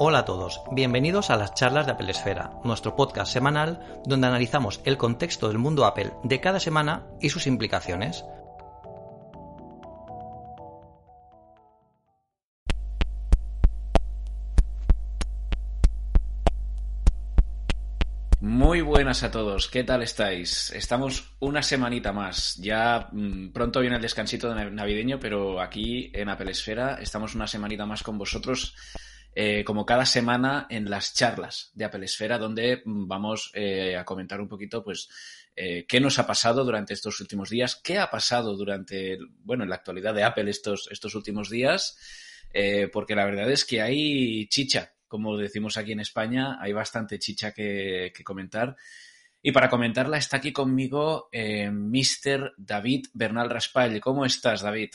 Hola a todos, bienvenidos a las charlas de Apple Esfera, nuestro podcast semanal donde analizamos el contexto del mundo Apple de cada semana y sus implicaciones. Muy buenas a todos, ¿qué tal estáis? Estamos una semanita más, ya mm, pronto viene el descansito navideño, pero aquí en Apple Esfera estamos una semanita más con vosotros eh, como cada semana en las charlas de Apple Esfera, donde mm, vamos eh, a comentar un poquito, pues, eh, qué nos ha pasado durante estos últimos días, qué ha pasado durante, bueno, en la actualidad de Apple estos, estos últimos días, porque la verdad es que hay chicha, como decimos aquí en España, hay bastante chicha que, comentar. Y para comentarla está aquí conmigo Mr. David Bernal Raspall. ¿Cómo estás, David?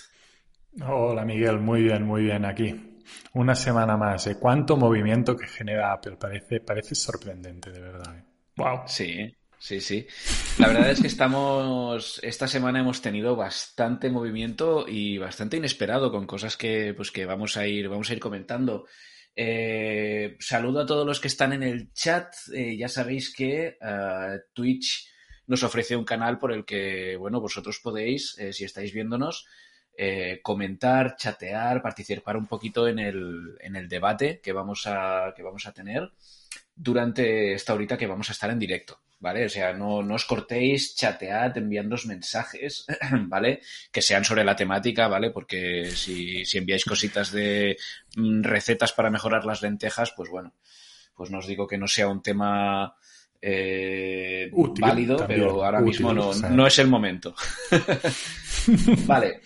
Hola, Miguel. Muy bien, muy bien aquí. Una semana más. ¿eh? ¿Cuánto movimiento que genera Apple? Parece, parece sorprendente, de verdad. Wow. ¿eh? Sí, sí, sí. La verdad es que estamos. Esta semana hemos tenido bastante movimiento y bastante inesperado con cosas que, pues, que vamos a ir, vamos a ir comentando. Eh, saludo a todos los que están en el chat. ya sabéis que Twitch nos ofrece un canal por el que, bueno, vosotros podéis, si estáis viéndonos, eh, comentar, chatear, participar un poquito en el, en el debate que vamos, a, que vamos a tener durante esta horita que vamos a estar en directo, ¿vale? O sea, no, no os cortéis, chatead, enviándonos mensajes, ¿vale? Que sean sobre la temática, ¿vale? Porque si, si enviáis cositas de mm, recetas para mejorar las lentejas, pues bueno, pues no os digo que no sea un tema eh, válido, pero ahora mismo no, no es el momento. vale.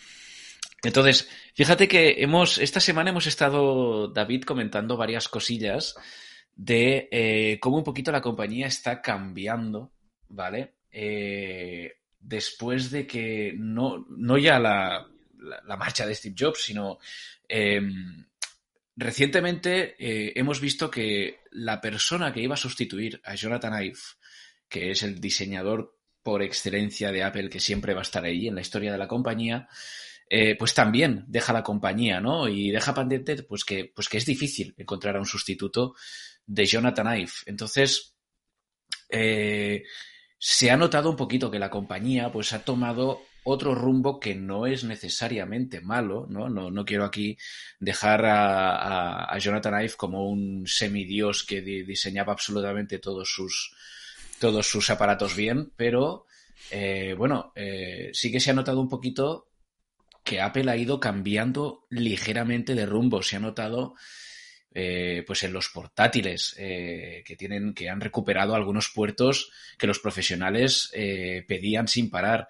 Entonces, fíjate que hemos, esta semana hemos estado, David, comentando varias cosillas de eh, cómo un poquito la compañía está cambiando, ¿vale? Eh, después de que no, no ya la, marcha de Steve Jobs, sino em, recientemente eh, hemos visto que la persona que iba a sustituir a Jonathan Ive, que es el diseñador por excelencia de Apple que siempre va a estar ahí en la historia de la compañía, eh, pues también deja la compañía, ¿no? Y deja pendiente, pues que, pues que es difícil encontrar a un sustituto de Jonathan Ive. Entonces, eh, se ha notado un poquito que la compañía, pues ha tomado otro rumbo que no es necesariamente malo, ¿no? No, quiero aquí dejar a, Jonathan Ive como un semidios que diseñaba absolutamente todos sus, todos sus aparatos bien, pero eh, bueno, sí que se ha notado un poquito que Apple ha ido cambiando ligeramente de rumbo. Se ha notado eh, pues en los portátiles eh, que tienen, que han recuperado algunos puertos que los profesionales eh, pedían sin parar.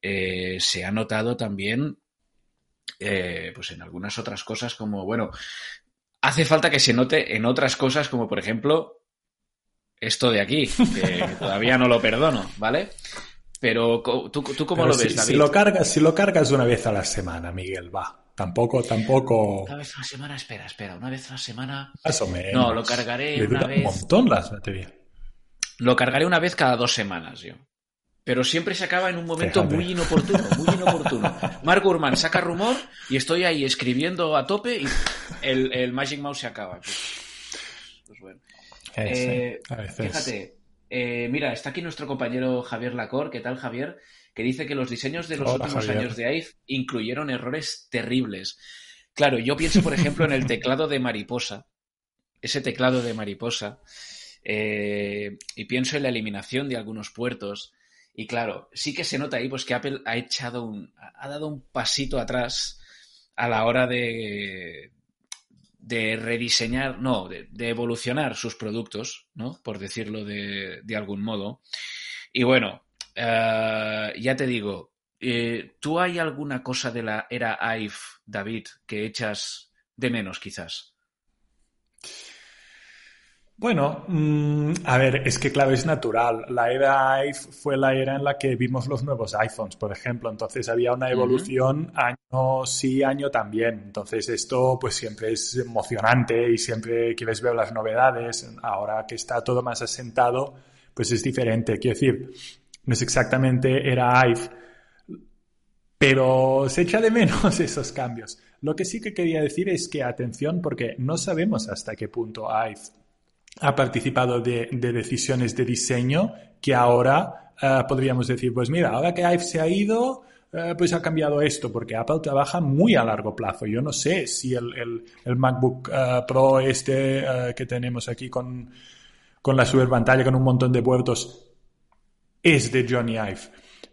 se ha notado también pues en algunas otras cosas como, bueno, hace falta que se note en otras cosas como por ejemplo esto de aquí, que todavía no lo perdono, ¿vale? Pero tú, tú cómo lo ves, David? Si lo, cargas, si lo cargas una vez a la semana, Miguel, va. Tampoco, tampoco. Una vez a la semana, espera, espera, una vez a la semana. Más o menos. No, lo cargaré una vez. Un montón las baterías. Lo cargaré una vez cada dos semanas, yo. Pero siempre se acaba en un momento muy inoportuno, muy inoportuno. Mark Gurman saca rumor y estoy ahí escribiendo a tope y el, el Magic Mouse se acaba. Pues, pues bueno. Eh, fíjate, eh, mira, está aquí nuestro compañero Javier Lacor. ¿Qué tal, Javier? Que dice que los diseños de los últimos años de IVE incluyeron errores terribles. Claro, yo pienso, por ejemplo, en el teclado de mariposa. Ese teclado de mariposa. Eh, y pienso en la eliminación de algunos puertos. Y claro, sí que se nota ahí pues que Apple ha echado un, ha dado un pasito atrás a la hora de, de rediseñar, no, de, evolucionar sus productos, ¿no? Por decirlo de, algún modo. Y bueno, eh, ya te digo, eh, ¿tú hay alguna cosa de la era IVE, David, que echas de menos quizás? Bueno, mm, a ver, es que claro, es natural. La era iPhone fue la era en la que vimos los nuevos iPhones, por ejemplo. Entonces había una evolución año sí, año también. Entonces esto pues siempre es emocionante y siempre quieres ver las novedades. Ahora que está todo más asentado, pues es diferente. Quiero decir, no es exactamente era iPhone, pero se echa de menos esos cambios. Lo que sí que quería decir es que atención porque no sabemos hasta qué punto IVE ha participado de, decisiones de diseño que ahora eh, podríamos decir, pues mira, ahora que IVE se ha ido, eh, pues ha cambiado esto, porque Apple trabaja muy a largo plazo. Yo no sé si el, MacBook eh, Pro este que tenemos aquí con, con la super pantalla, con un montón de puertos, es de Johnny Ive.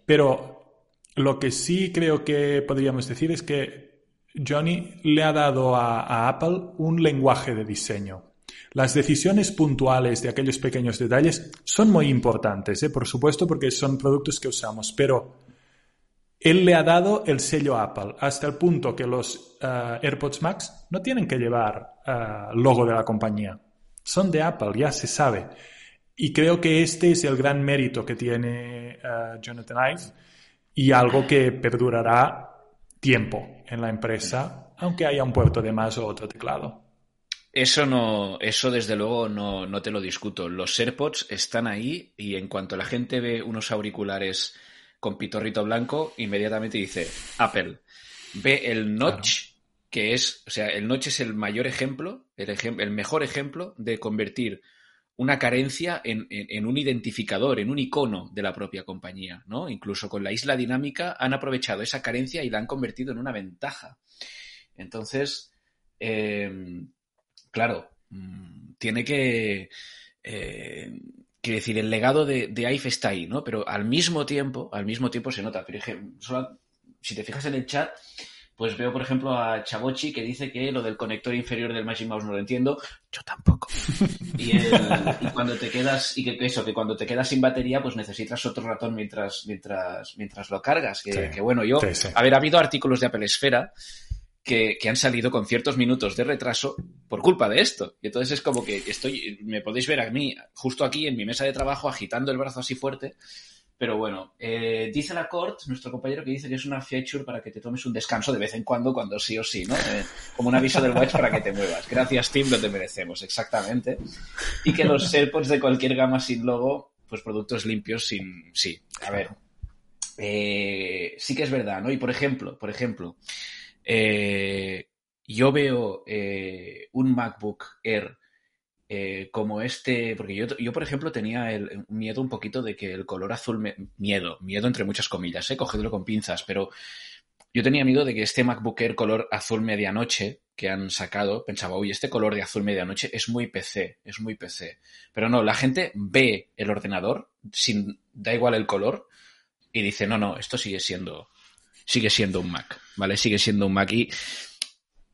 Pero lo que sí creo que podríamos decir es que Johnny le ha dado a Apple un lenguaje de diseño. Las decisiones puntuales de aquellos pequeños detalles son muy importantes, ¿eh? por supuesto, porque son productos que usamos, pero él le ha dado el sello Apple hasta el punto que los eh, AirPods Max no tienen que llevar uh, logo de la compañía. Son de Apple, ya se sabe. Y creo que este es el gran mérito que tiene Jonathan Ive y algo que perdurará tiempo en la empresa, aunque haya un puerto de más o otro teclado. Eso no, eso desde luego no, no te lo discuto. Los AirPods están ahí y en cuanto la gente ve unos auriculares con pitorrito blanco, inmediatamente dice Apple. Ve el notch, que es, o sea, el notch es el mayor ejemplo, el, el mejor ejemplo de convertir una carencia en, en, un identificador, en un icono de la propia compañía, ¿no? Incluso con la isla dinámica han aprovechado esa carencia y la han convertido en una ventaja. Entonces, eh, claro, mm, tiene que... Eh, quiero decir, el legado de, de IFE está ahí, ¿no? Pero al mismo tiempo, al mismo tiempo se nota. Pero si te fijas en el chat, pues veo, por ejemplo, a Chabochi que dice que lo del conector inferior del Magic Mouse no lo entiendo. Yo tampoco. Y, cuando te quedas, y que, eso, que cuando te quedas sin batería, pues necesitas otro ratón mientras, mientras, mientras lo cargas. Que, bueno, yo, a ver, ha habido artículos de Apple Esfera que, han salido con ciertos minutos de retraso por culpa de esto. Y entonces es como que estoy, me podéis ver a mí, justo aquí en mi mesa de trabajo, agitando el brazo así fuerte. Pero bueno, eh, dice la Cort, nuestro compañero, que dice que es una feature para que te tomes un descanso de vez en cuando, cuando sí o sí, ¿no? Eh, como un aviso del watch para que te muevas. Gracias, Tim, lo te merecemos, exactamente. Y que los AirPods de cualquier gama sin logo, pues productos limpios sin... Sí, a ver. Eh, sí que es verdad, ¿no? Y por ejemplo, por ejemplo, eh, yo veo eh, un MacBook Air eh, como este, porque yo, yo por ejemplo, tenía el, miedo un poquito de que el color azul, miedo, miedo entre muchas comillas, eh, cogedlo con pinzas, pero yo tenía miedo de que este MacBook Air color azul medianoche que han sacado, pensaba, uy, este color de azul medianoche es muy PC, es muy PC. Pero no, la gente ve el ordenador, sin, da igual el color, y dice, no, no, esto sigue siendo, sigue siendo un Mac, ¿vale? Sigue siendo un Mac. Y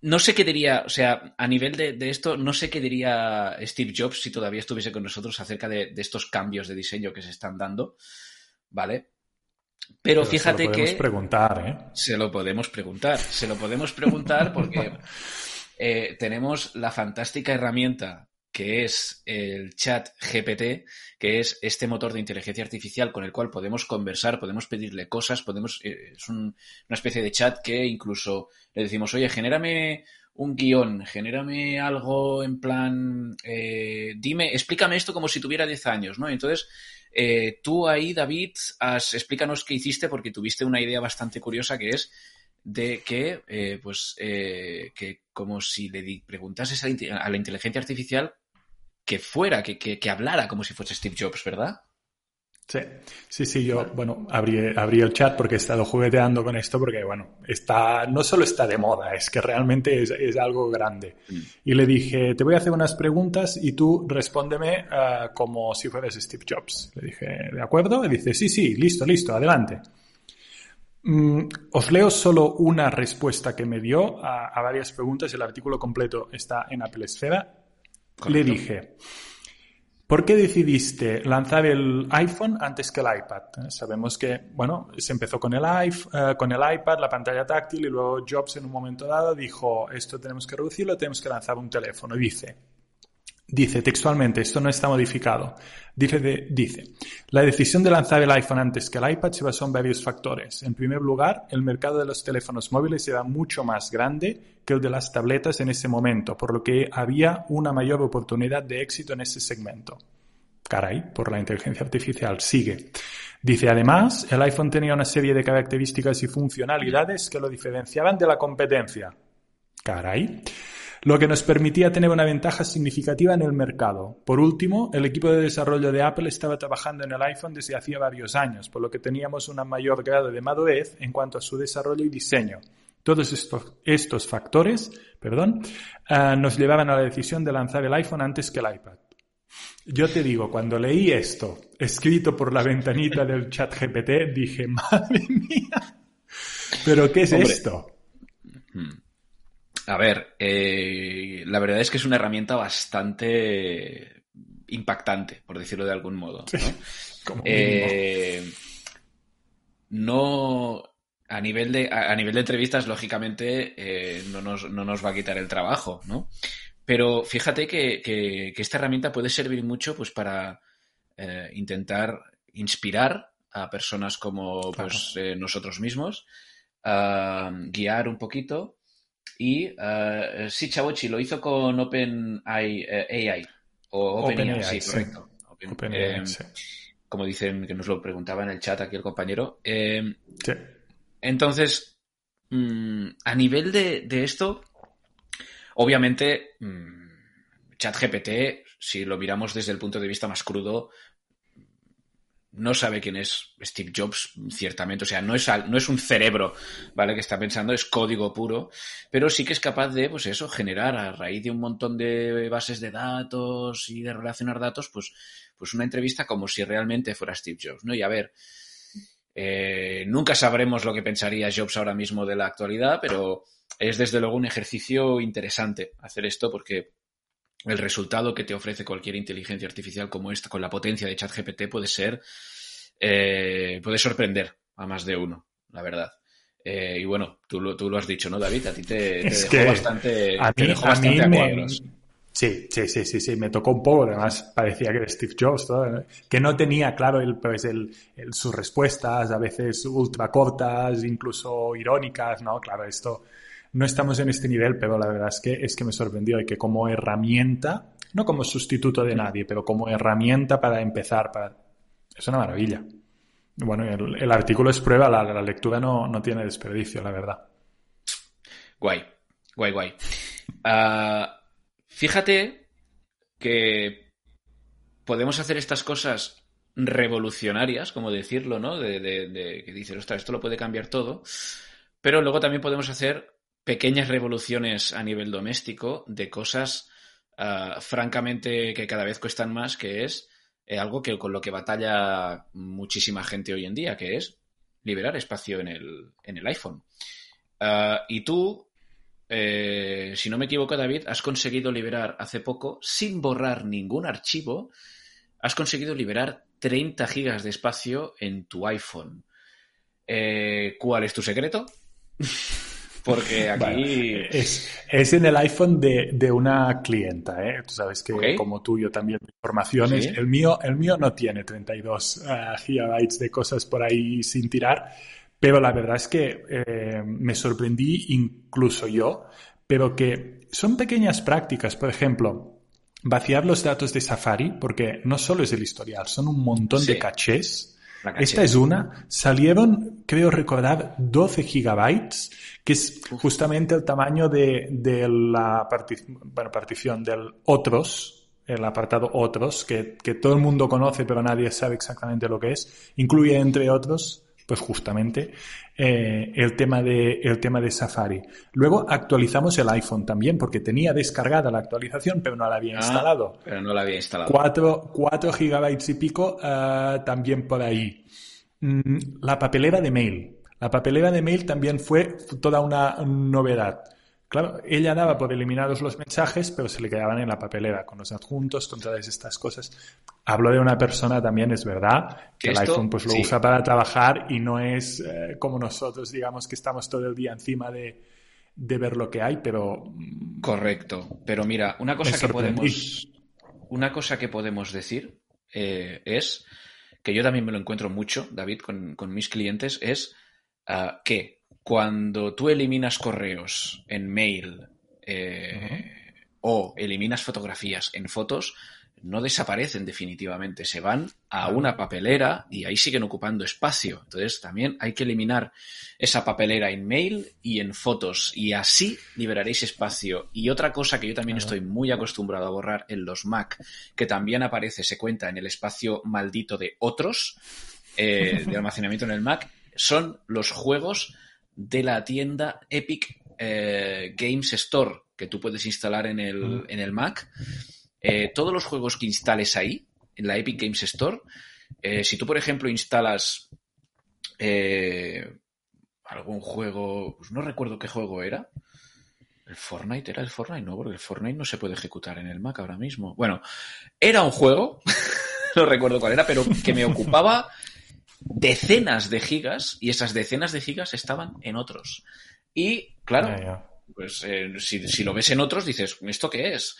no sé qué diría, o sea, a nivel de, esto, no sé qué diría Steve Jobs si todavía estuviese con nosotros acerca de, estos cambios de diseño que se están dando, ¿vale? Pero, fíjate que... Se lo podemos preguntar, ¿eh? Se lo podemos preguntar, se lo podemos preguntar porque eh, tenemos la fantástica herramienta que es el chat GPT, que es este motor de inteligencia artificial con el cual podemos conversar, podemos pedirle cosas, podemos, eh, es una especie de chat que incluso le decimos, oye, genérame un guion, genérame algo en plan, eh, dime, explícame esto como si tuviera 10 años, ¿no? Entonces, eh, tú ahí, David, explícanos qué hiciste porque tuviste una idea bastante curiosa que es de que, pues, que como si le preguntases a la inteligencia artificial que fuera, que, que, hablara como si fuese Steve Jobs, ¿verdad? Sí, sí, sí, yo, bueno, abrí, el chat porque he estado jugueteando con esto porque, bueno, está, no solo está de moda, es que realmente es, algo grande. Mm. Y le dije, te voy a hacer unas preguntas y tú respóndeme ah, como si fueras Steve Jobs. Le dije, ¿de acuerdo? Y dice, sí, sí, listo, listo, adelante. Mm, os leo solo una respuesta que me dio a, a, varias preguntas. El artículo completo está en Apple Esfera le dije, ¿por qué decidiste lanzar el iPhone antes que el iPad? Eh, sabemos que, bueno, se empezó con el, iPhone, eh, con el iPad, la pantalla táctil, y luego Jobs en un momento dado dijo, esto tenemos que reducirlo, tenemos que lanzar un teléfono. Y dice, Dice textualmente, esto no está modificado. Dice, dice, la decisión de lanzar el iPhone antes que el iPad se basó en varios factores. En primer lugar, el mercado de los teléfonos móviles era mucho más grande que el de las tabletas en ese momento, por lo que había una mayor oportunidad de éxito en ese segmento. Caray, por la inteligencia artificial. Sigue. Dice, además, el iPhone tenía una serie de características y funcionalidades que lo diferenciaban de la competencia. caray, lo que nos permitía tener una ventaja significativa en el mercado. Por último, el equipo de desarrollo de Apple estaba trabajando en el iPhone desde hacía varios años, por lo que teníamos un mayor grado de madurez en cuanto a su desarrollo y diseño. Todos estos, estos factores perdón, uh, nos llevaban a la decisión de lanzar el iPhone antes que el iPad. Yo te digo, cuando leí esto, escrito por la ventanita del chat GPT, dije, madre mía, ¿pero qué es Hombre. esto? A ver, eh, la verdad es que es una herramienta bastante impactante, por decirlo de algún modo. ¿no? eh, no a nivel de, a, nivel de entrevistas, lógicamente, eh, no, nos, no, nos, va a quitar el trabajo, ¿no? Pero fíjate que, que, que esta herramienta puede servir mucho pues, para intentar inspirar a personas como claro. pues, nosotros mismos, uh, guiar un poquito. Y uh, sí, Chavochi lo hizo con OpenAI. AI, o OpenAI, Open sí, correcto. Open, Open AI, sí. Como dicen, que nos lo preguntaba en el chat aquí el compañero. sí. Entonces, mmm, a nivel de, de, esto, obviamente, mmm, ChatGPT, si lo miramos desde el punto de vista más crudo, no sabe quién es Steve Jobs, ciertamente. O sea, no es, no es un cerebro, ¿vale? Que está pensando, es código puro, pero sí que es capaz de, pues eso, generar a raíz de un montón de bases de datos y de relacionar datos, pues, pues una entrevista como si realmente fuera Steve Jobs, ¿no? Y a ver, eh, nunca sabremos lo que pensaría Jobs ahora mismo de la actualidad, pero es desde luego un ejercicio interesante hacer esto porque el resultado que te ofrece cualquier inteligencia artificial como esta, con la potencia de ChatGPT, puede ser, eh, puede sorprender a más de uno, la verdad. Eh, y bueno, tú lo, tú lo has dicho, ¿no, David? A ti te, dejó bastante, a mí, te dejó bastante a, a mí cuadros. Sí, sí, sí, sí, sí, me tocó un poco, además parecía que era Steve Jobs, ¿no? que no tenía claro el, pues el, el, sus respuestas, a veces ultra cortas, incluso irónicas, ¿no? Claro, esto no estamos en este nivel, pero la verdad es que, es que me sorprendió y que como herramienta, no como sustituto de nadie, pero como herramienta para empezar, para... es una maravilla. Bueno, el, artículo es prueba, la, la lectura no, no, tiene desperdicio, la verdad. Guay, guay, guay. Uh, fíjate que podemos hacer estas cosas revolucionarias, como decirlo, ¿no? De que dices, ostras, esto lo puede cambiar todo. Pero luego también podemos hacer pequeñas revoluciones a nivel doméstico de cosas uh, francamente que cada vez cuestan más, que es eh, algo que con lo que batalla muchísima gente hoy en día, que es liberar espacio en el, en el iPhone. Uh, y tú, eh, si no me equivoco, David, has conseguido liberar hace poco, sin borrar ningún archivo, has conseguido liberar 30 gigas de espacio en tu iPhone. Eh, ¿Cuál es tu secreto? Porque aquí. Es, es, en el iPhone de, de una clienta, ¿eh? Tú sabes que, okay. como tú, yo también informaciones. ¿Sí? El, mío, el mío no tiene 32 uh, gigabytes de cosas por ahí sin tirar, pero la verdad es que eh, me sorprendí incluso yo, pero que son pequeñas prácticas. Por ejemplo, vaciar los datos de Safari, porque no solo es el historial, son un montón sí. de cachés. Esta es una. Salieron, creo recordar, 12 gigabytes, que es justamente el tamaño de, de la parti bueno, partición del otros, el apartado otros, que, que, todo el mundo conoce pero nadie sabe exactamente lo que es. Incluye, entre otros, pues justamente eh, el, tema de, el tema de Safari. Luego actualizamos el iPhone también, porque tenía descargada la actualización, pero no la había ah, instalado. Pero no la había instalado. 4, 4 gigabytes y pico uh, también por ahí. Mm, la papelera de mail. La papelera de mail también fue toda una novedad. Claro, ella daba por eliminados los mensajes, pero se le quedaban en la papelera con los adjuntos, con todas estas cosas. Hablo de una persona también, es verdad, que Esto, el iPhone pues lo sí. usa para trabajar y no es eh, como nosotros, digamos, que estamos todo el día encima de, de ver lo que hay, pero... Correcto. Pero mira, una cosa que podemos... Una cosa que podemos decir eh, es, que yo también me lo encuentro mucho, David, con, con mis clientes, es uh, que cuando tú eliminas correos en mail eh, uh -huh. o eliminas fotografías en fotos, no desaparecen definitivamente, se van a una papelera y ahí siguen ocupando espacio. Entonces también hay que eliminar esa papelera en mail y en fotos y así liberaréis espacio. Y otra cosa que yo también estoy muy acostumbrado a borrar en los Mac, que también aparece, se cuenta en el espacio maldito de otros, eh, de almacenamiento en el Mac, son los juegos de la tienda Epic eh, Games Store que tú puedes instalar en el, en el Mac eh, todos los juegos que instales ahí, en la Epic Games Store, eh, si tú, por ejemplo, instalas algún juego, pues no recuerdo qué juego era. ¿El Fortnite? ¿Era el Fortnite? No, porque el Fortnite no se puede ejecutar en el Mac ahora mismo. Bueno, era un juego, no recuerdo cuál era, pero que me ocupaba decenas de gigas y esas decenas de gigas estaban en otros. Y, claro, pues si, si, lo ves en otros, dices, ¿esto qué es?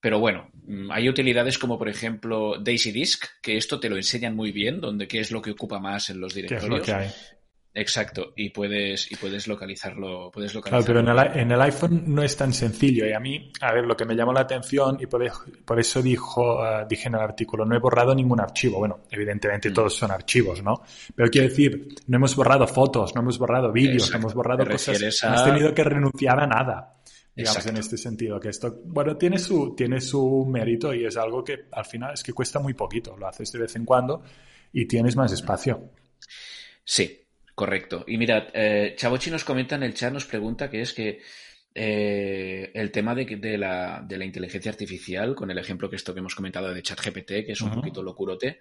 Pero bueno, mm, hay utilidades como por ejemplo Daisy Disk, que esto te lo enseñan muy bien, donde qué es lo que ocupa más en los directorios. ¿Qué es lo que hay? Exacto, y puedes, y puedes localizarlo. Puedes localizarlo. Claro, pero en el, iPhone no es tan sencillo. Y a mí, a ver, lo que me llamó la atención, y por, eso dijo, eh, dije en el artículo, no he borrado ningún archivo. Bueno, evidentemente mm. todos son archivos, ¿no? Pero quiero decir, no hemos borrado fotos, no hemos borrado vídeos, no hemos borrado cosas. No has tenido que renunciar a nada digamos, en este sentido. Que esto, bueno, tiene su, tiene su mérito y es algo que al final es que cuesta muy poquito. Lo haces de vez en cuando y tienes más espacio. Sí, correcto. Y mira, eh, Chavochi nos comenta en el chat, nos pregunta que es que eh, el tema de, de, la, de, la, inteligencia artificial, con el ejemplo que esto que hemos comentado de ChatGPT, que es un poquito locurote,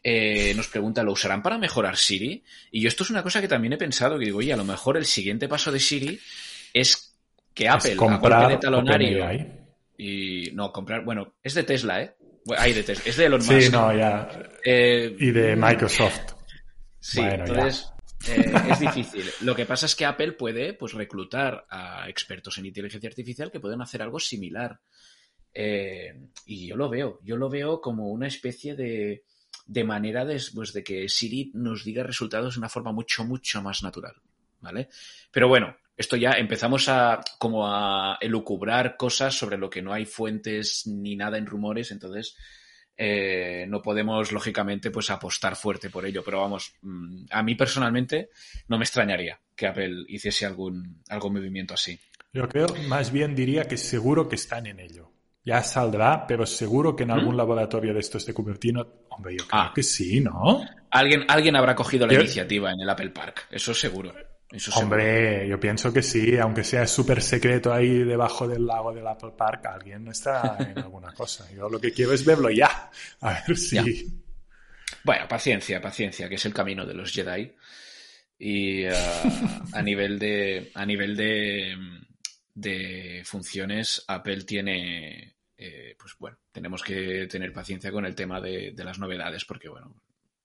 eh, nos pregunta, ¿lo usarán para mejorar Siri? Y yo esto es una cosa que también he pensado, que digo, oye, a lo mejor el siguiente paso de Siri es que Apple, comprar de talonario, y no, comprar, bueno, es de Tesla, ¿eh? Hay de Tesla, es de Elon Musk. Sí, no, ya. Eh, y de Microsoft. Sí, entonces eh, es difícil. Lo que pasa es que Apple puede pues, reclutar a expertos en inteligencia artificial que pueden hacer algo similar. Eh, y yo lo veo, yo lo veo como una especie de, de manera de, pues, de que Siri nos diga resultados de una forma mucho, mucho más natural. ¿Vale? Pero bueno, esto ya empezamos a como a elucubrar cosas sobre lo que no hay fuentes ni nada en rumores, entonces eh, no podemos lógicamente pues apostar fuerte por ello, pero vamos, mm, a mí personalmente no me extrañaría que Apple hiciese algún, algún movimiento así. Yo creo, más bien diría que seguro que están en ello. Ya saldrá, pero seguro que en algún laboratorio de estos de Cupertino, hombre, yo creo ah. que sí, ¿no? Alguien, alguien habrá cogido la iniciativa en el Apple Park, eso seguro. Hombre, yo pienso que sí, aunque sea súper secreto ahí debajo del lago del Apple Park, alguien está en alguna cosa. Yo lo que quiero es verlo ya, a ver si... Bueno, paciencia, paciencia, que es el camino de los Jedi. Y uh, a nivel de a nivel de, de funciones, Apple tiene, eh, pues bueno, tenemos que tener paciencia con el tema de, de las novedades, porque bueno,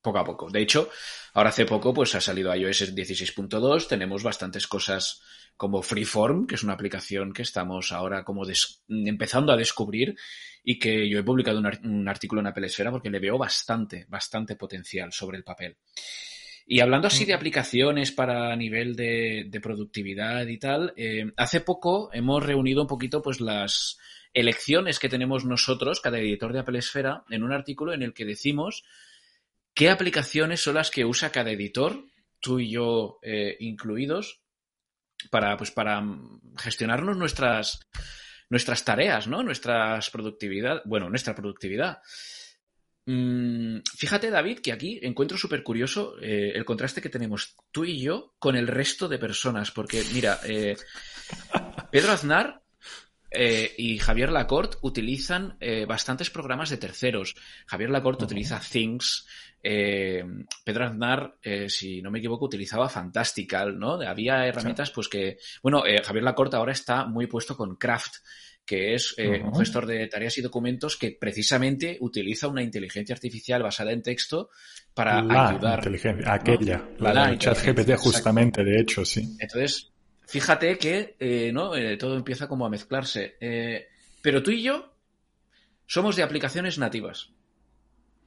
poco a poco. De hecho, ahora hace poco pues ha salido iOS 16.2, tenemos bastantes cosas como Freeform, que es una aplicación que estamos ahora como empezando a descubrir y que yo he publicado un, artículo en Apple Esfera porque le veo bastante, bastante potencial sobre el papel. Y hablando así de aplicaciones para nivel de, productividad y tal, eh, hace poco hemos reunido un poquito pues las elecciones que tenemos nosotros, cada editor de Apple Esfera, en un artículo en el que decimos ¿Qué aplicaciones son las que usa cada editor, tú y yo eh, incluidos, para, pues, para gestionarnos nuestras, nuestras tareas, ¿no? Nuestras productividad, bueno, nuestra productividad. Mm, fíjate, David, que aquí encuentro súper curioso eh, el contraste que tenemos tú y yo con el resto de personas, porque mira, eh, Pedro Aznar y Javier Lacorte utilizan bastantes programas de terceros. Javier Lacorte utiliza Things, eh, Pedro Aznar, eh, si no me equivoco, utilizaba Fantastical, ¿no? Había herramientas, pues que, bueno, eh, Javier Lacorte ahora está muy puesto con Craft, que es un gestor de tareas y documentos que precisamente utiliza una inteligencia artificial basada en texto para la ayudar. Inteligencia, aquella, la, de ChatGPT justamente, de hecho, sí. Entonces, fíjate que no todo empieza como a mezclarse. pero tú y yo somos de aplicaciones nativas.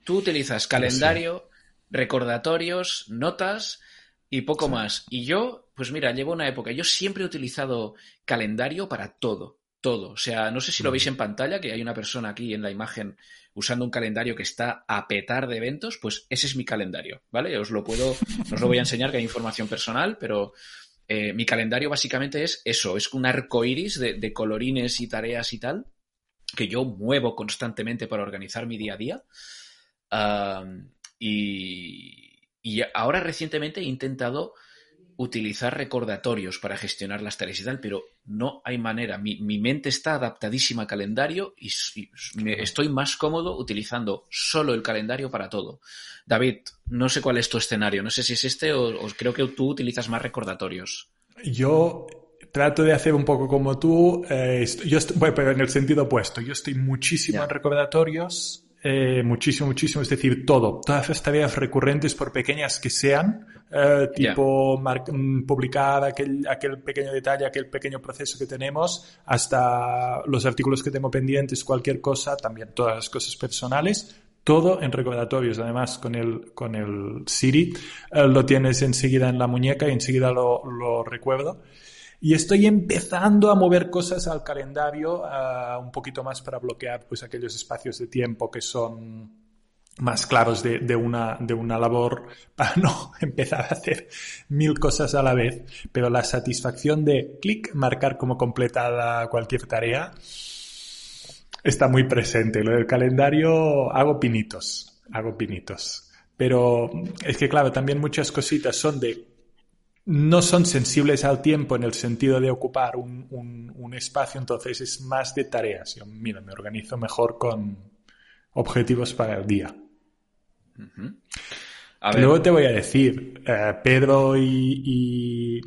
Tú utilizas calendario, recordatorios, notas y poco más. Y yo, pues mira, llevo una época. Yo siempre he utilizado calendario para todo. todo. O sea, no sé si lo veis en pantalla, que hay una persona aquí en la imagen usando un calendario que está a petar de eventos, pues ese es mi calendario, ¿vale? Os lo puedo, no os lo voy a enseñar, que hay información personal, pero eh, mi calendario básicamente es eso, es un arco iris de, colorines y tareas y tal, que yo muevo constantemente para organizar mi día a día. y, y ahora recientemente he intentado utilizar recordatorios para gestionar las tareas y tal, pero no hay manera. Mi, mente está adaptadísima al calendario y, estoy más cómodo utilizando solo el calendario para todo. David, no sé cuál es tu escenario, no sé si es este o, creo que tú utilizas más recordatorios. Yo trato de hacer un poco como tú, eh, yo bueno, pero en el sentido opuesto. Yo estoy muchísimo en recordatorios eh, muchísimo, muchísimo, es decir, todo, todas las tareas recurrentes, por pequeñas que sean, eh, tipo mm, publicar aquel, aquel pequeño detalle, aquel pequeño proceso que tenemos, hasta los artículos que tengo pendientes, cualquier cosa, también todas las cosas personales, todo en recordatorios. Además, con el, con el Siri eh, lo tienes enseguida en la muñeca y enseguida lo, lo recuerdo. Y estoy empezando a mover cosas al calendario un poquito más para bloquear pues aquellos espacios de tiempo que son más claros de, de, una, de una labor para no empezar a hacer mil cosas a la vez. Pero la satisfacción de clic, marcar como completada cualquier tarea, está muy presente. Lo del calendario hago pinitos, hago pinitos. Pero es que claro, también muchas cositas son de no son sensibles al tiempo en el sentido de ocupar un, espacio, entonces es más de tareas. Yo, mira, me organizo mejor con objetivos para el día. Luego te voy a decir, eh, Pedro y,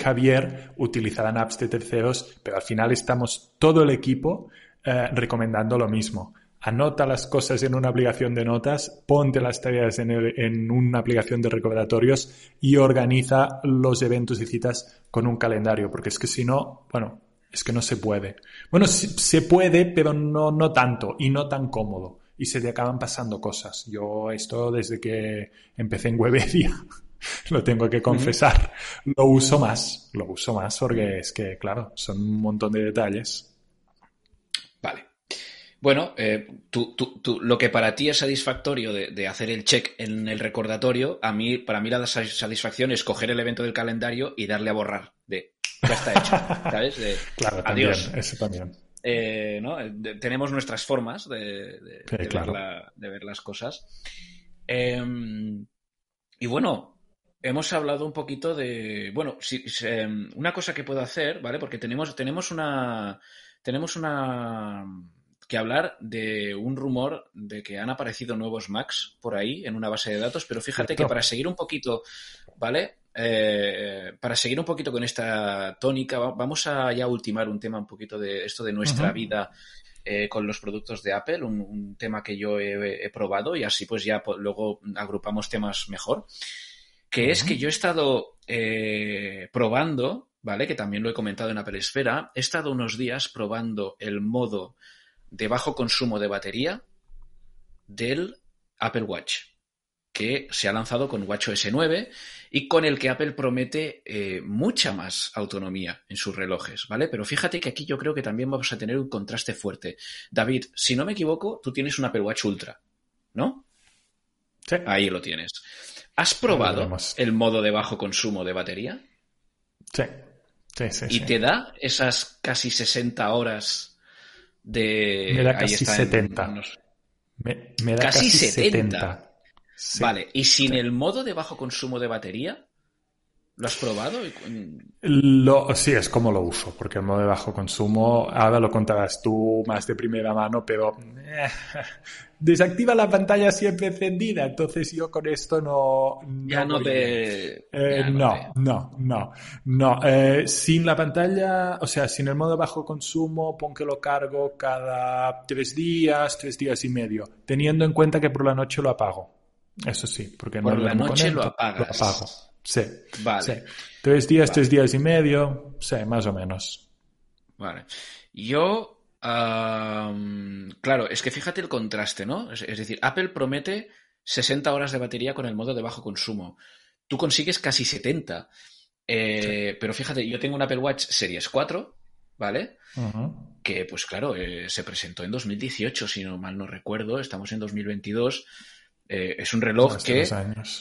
Javier utilizarán apps de terceros, pero al final estamos todo el equipo eh, recomendando lo mismo anota las cosas en una aplicación de notas, ponte las tareas en, una aplicación de recordatorios y organiza los eventos y citas con un calendario, porque es que si no, bueno, es que no se puede. Bueno, se puede, pero no, no tanto y no tan cómodo. Y se te acaban pasando cosas. Yo esto desde que empecé en Webedia, lo tengo que confesar, lo uso más, lo uso más porque es que, claro, son un montón de detalles. Bueno, eh, lo que para ti es satisfactorio de, hacer el check en el recordatorio, a mí, para mí la satisfacción es coger el evento del calendario y darle a borrar. De ya está hecho, ¿sabes? De, claro, adiós. eso también. Eh, ¿no? tenemos nuestras formas de, ver las cosas. Em, y bueno, hemos hablado un poquito de. Bueno, si, em, una cosa que puedo hacer, ¿vale? Porque tenemos, tenemos una. Tenemos una que hablar de un rumor de que han aparecido nuevos Macs por ahí en una base de datos, pero fíjate que para seguir un poquito, ¿vale? Eh, para seguir un poquito con esta tónica, vamos a ya ultimar un tema un poquito de esto de nuestra vida eh, con los productos de Apple, un, tema que yo he, probado y así pues ya luego agrupamos temas mejor, que es que yo he estado eh, probando, ¿vale? Que también lo he comentado en Apple Esfera, he estado unos días probando el modo de bajo consumo de batería del Apple Watch, que se ha lanzado con WatchOS 9 y con el que Apple promete eh, mucha más autonomía en sus relojes, ¿vale? Pero fíjate que aquí yo creo que también vamos a tener un contraste fuerte. David, si no me equivoco, tú tienes un Apple Watch Ultra, ¿no? Sí. Ahí lo tienes. ¿Has probado el modo de bajo consumo de batería? Sí. Sí, sí, ¿Y te da esas casi 60 horas de... Me da casi 70. Me, da casi, 70. Vale, y sin el modo de bajo consumo de batería, ¿Lo has probado? Lo, sí, es como lo uso, porque el modo de bajo consumo, ahora lo contarás tú más de primera mano, pero eh, desactiva la pantalla siempre encendida, entonces yo con esto no... ya no te... Eh, no, no, no, no, eh, sin la pantalla, o sea, sin el modo de bajo consumo, pon que lo cargo cada tres días, tres días y medio, teniendo en cuenta que por la noche lo apago. Eso sí, porque por la noche lo apagas. Lo apago. Sí. Vale. Tres días, tres días y medio, sí, más o menos. Vale. Yo, claro, es que fíjate el contraste, ¿no? Es, decir, Apple promete 60 horas de batería con el modo de bajo consumo. Tú consigues casi 70. Eh, pero fíjate, yo tengo un Apple Watch Series 4 ¿vale? Que, pues claro, eh, se presentó en 2018, si no mal no recuerdo, estamos en 2022. Eh, es un reloj que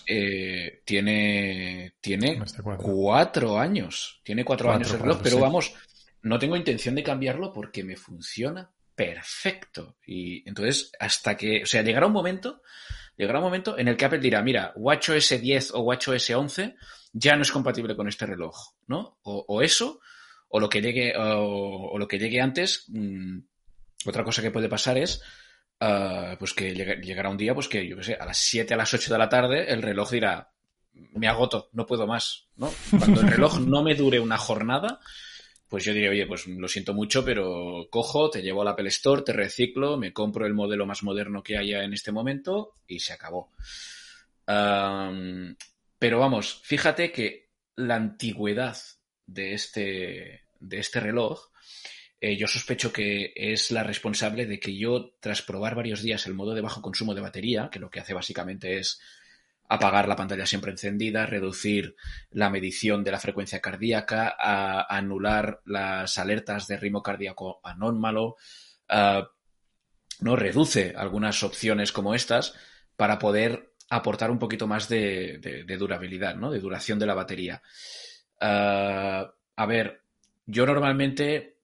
eh, tiene, tiene cuatro años. Tiene cuatro, años el reloj, pero vamos, no tengo intención de cambiarlo porque me funciona perfecto. Y entonces, hasta que, o sea, llegará un momento, llegará un momento en el que Apple dirá, mira, WatchOS 10 o WatchOS 11 ya no es compatible con este reloj, ¿no? O, eso, o lo que llegue, o, lo que llegue antes. Mm, otra cosa que puede pasar es Ah, pues que llegará un día, pues que yo qué sé, a las 7, a las 8 de la tarde, el reloj dirá, me agoto, no puedo más, ¿no? Cuando el reloj no me dure una jornada, pues yo diría, oye, pues lo siento mucho, pero cojo, te llevo al Apple Store, te reciclo, me compro el modelo más moderno que haya en este momento y se acabó. pero vamos, fíjate que la antigüedad de este, de este reloj eh, yo sospecho que es la responsable de que yo, tras probar varios días el modo de bajo consumo de batería, que lo que hace básicamente es apagar la pantalla siempre encendida, reducir la medición de la frecuencia cardíaca, anular las alertas de ritmo cardíaco anómalo, no reduce algunas opciones como estas para poder aportar un poquito más de, durabilidad, ¿no? de duración de la batería. a ver, yo normalmente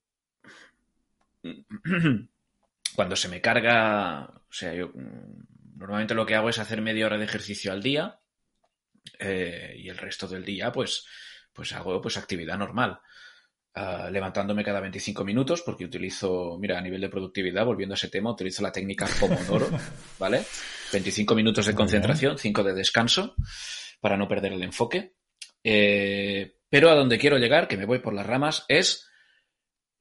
cuando se me carga, o sea, yo mm, normalmente lo que hago es hacer media hora de ejercicio al día eh, y el resto del día pues, pues hago pues actividad normal. Ah, levantándome cada 25 minutos porque utilizo, mira, a nivel de productividad, volviendo a ese tema, utilizo la técnica Pomodoro, ¿vale? 25 minutos de concentración, 5 de descanso para no perder el enfoque. Eh, pero a donde quiero llegar, que me voy por las ramas, es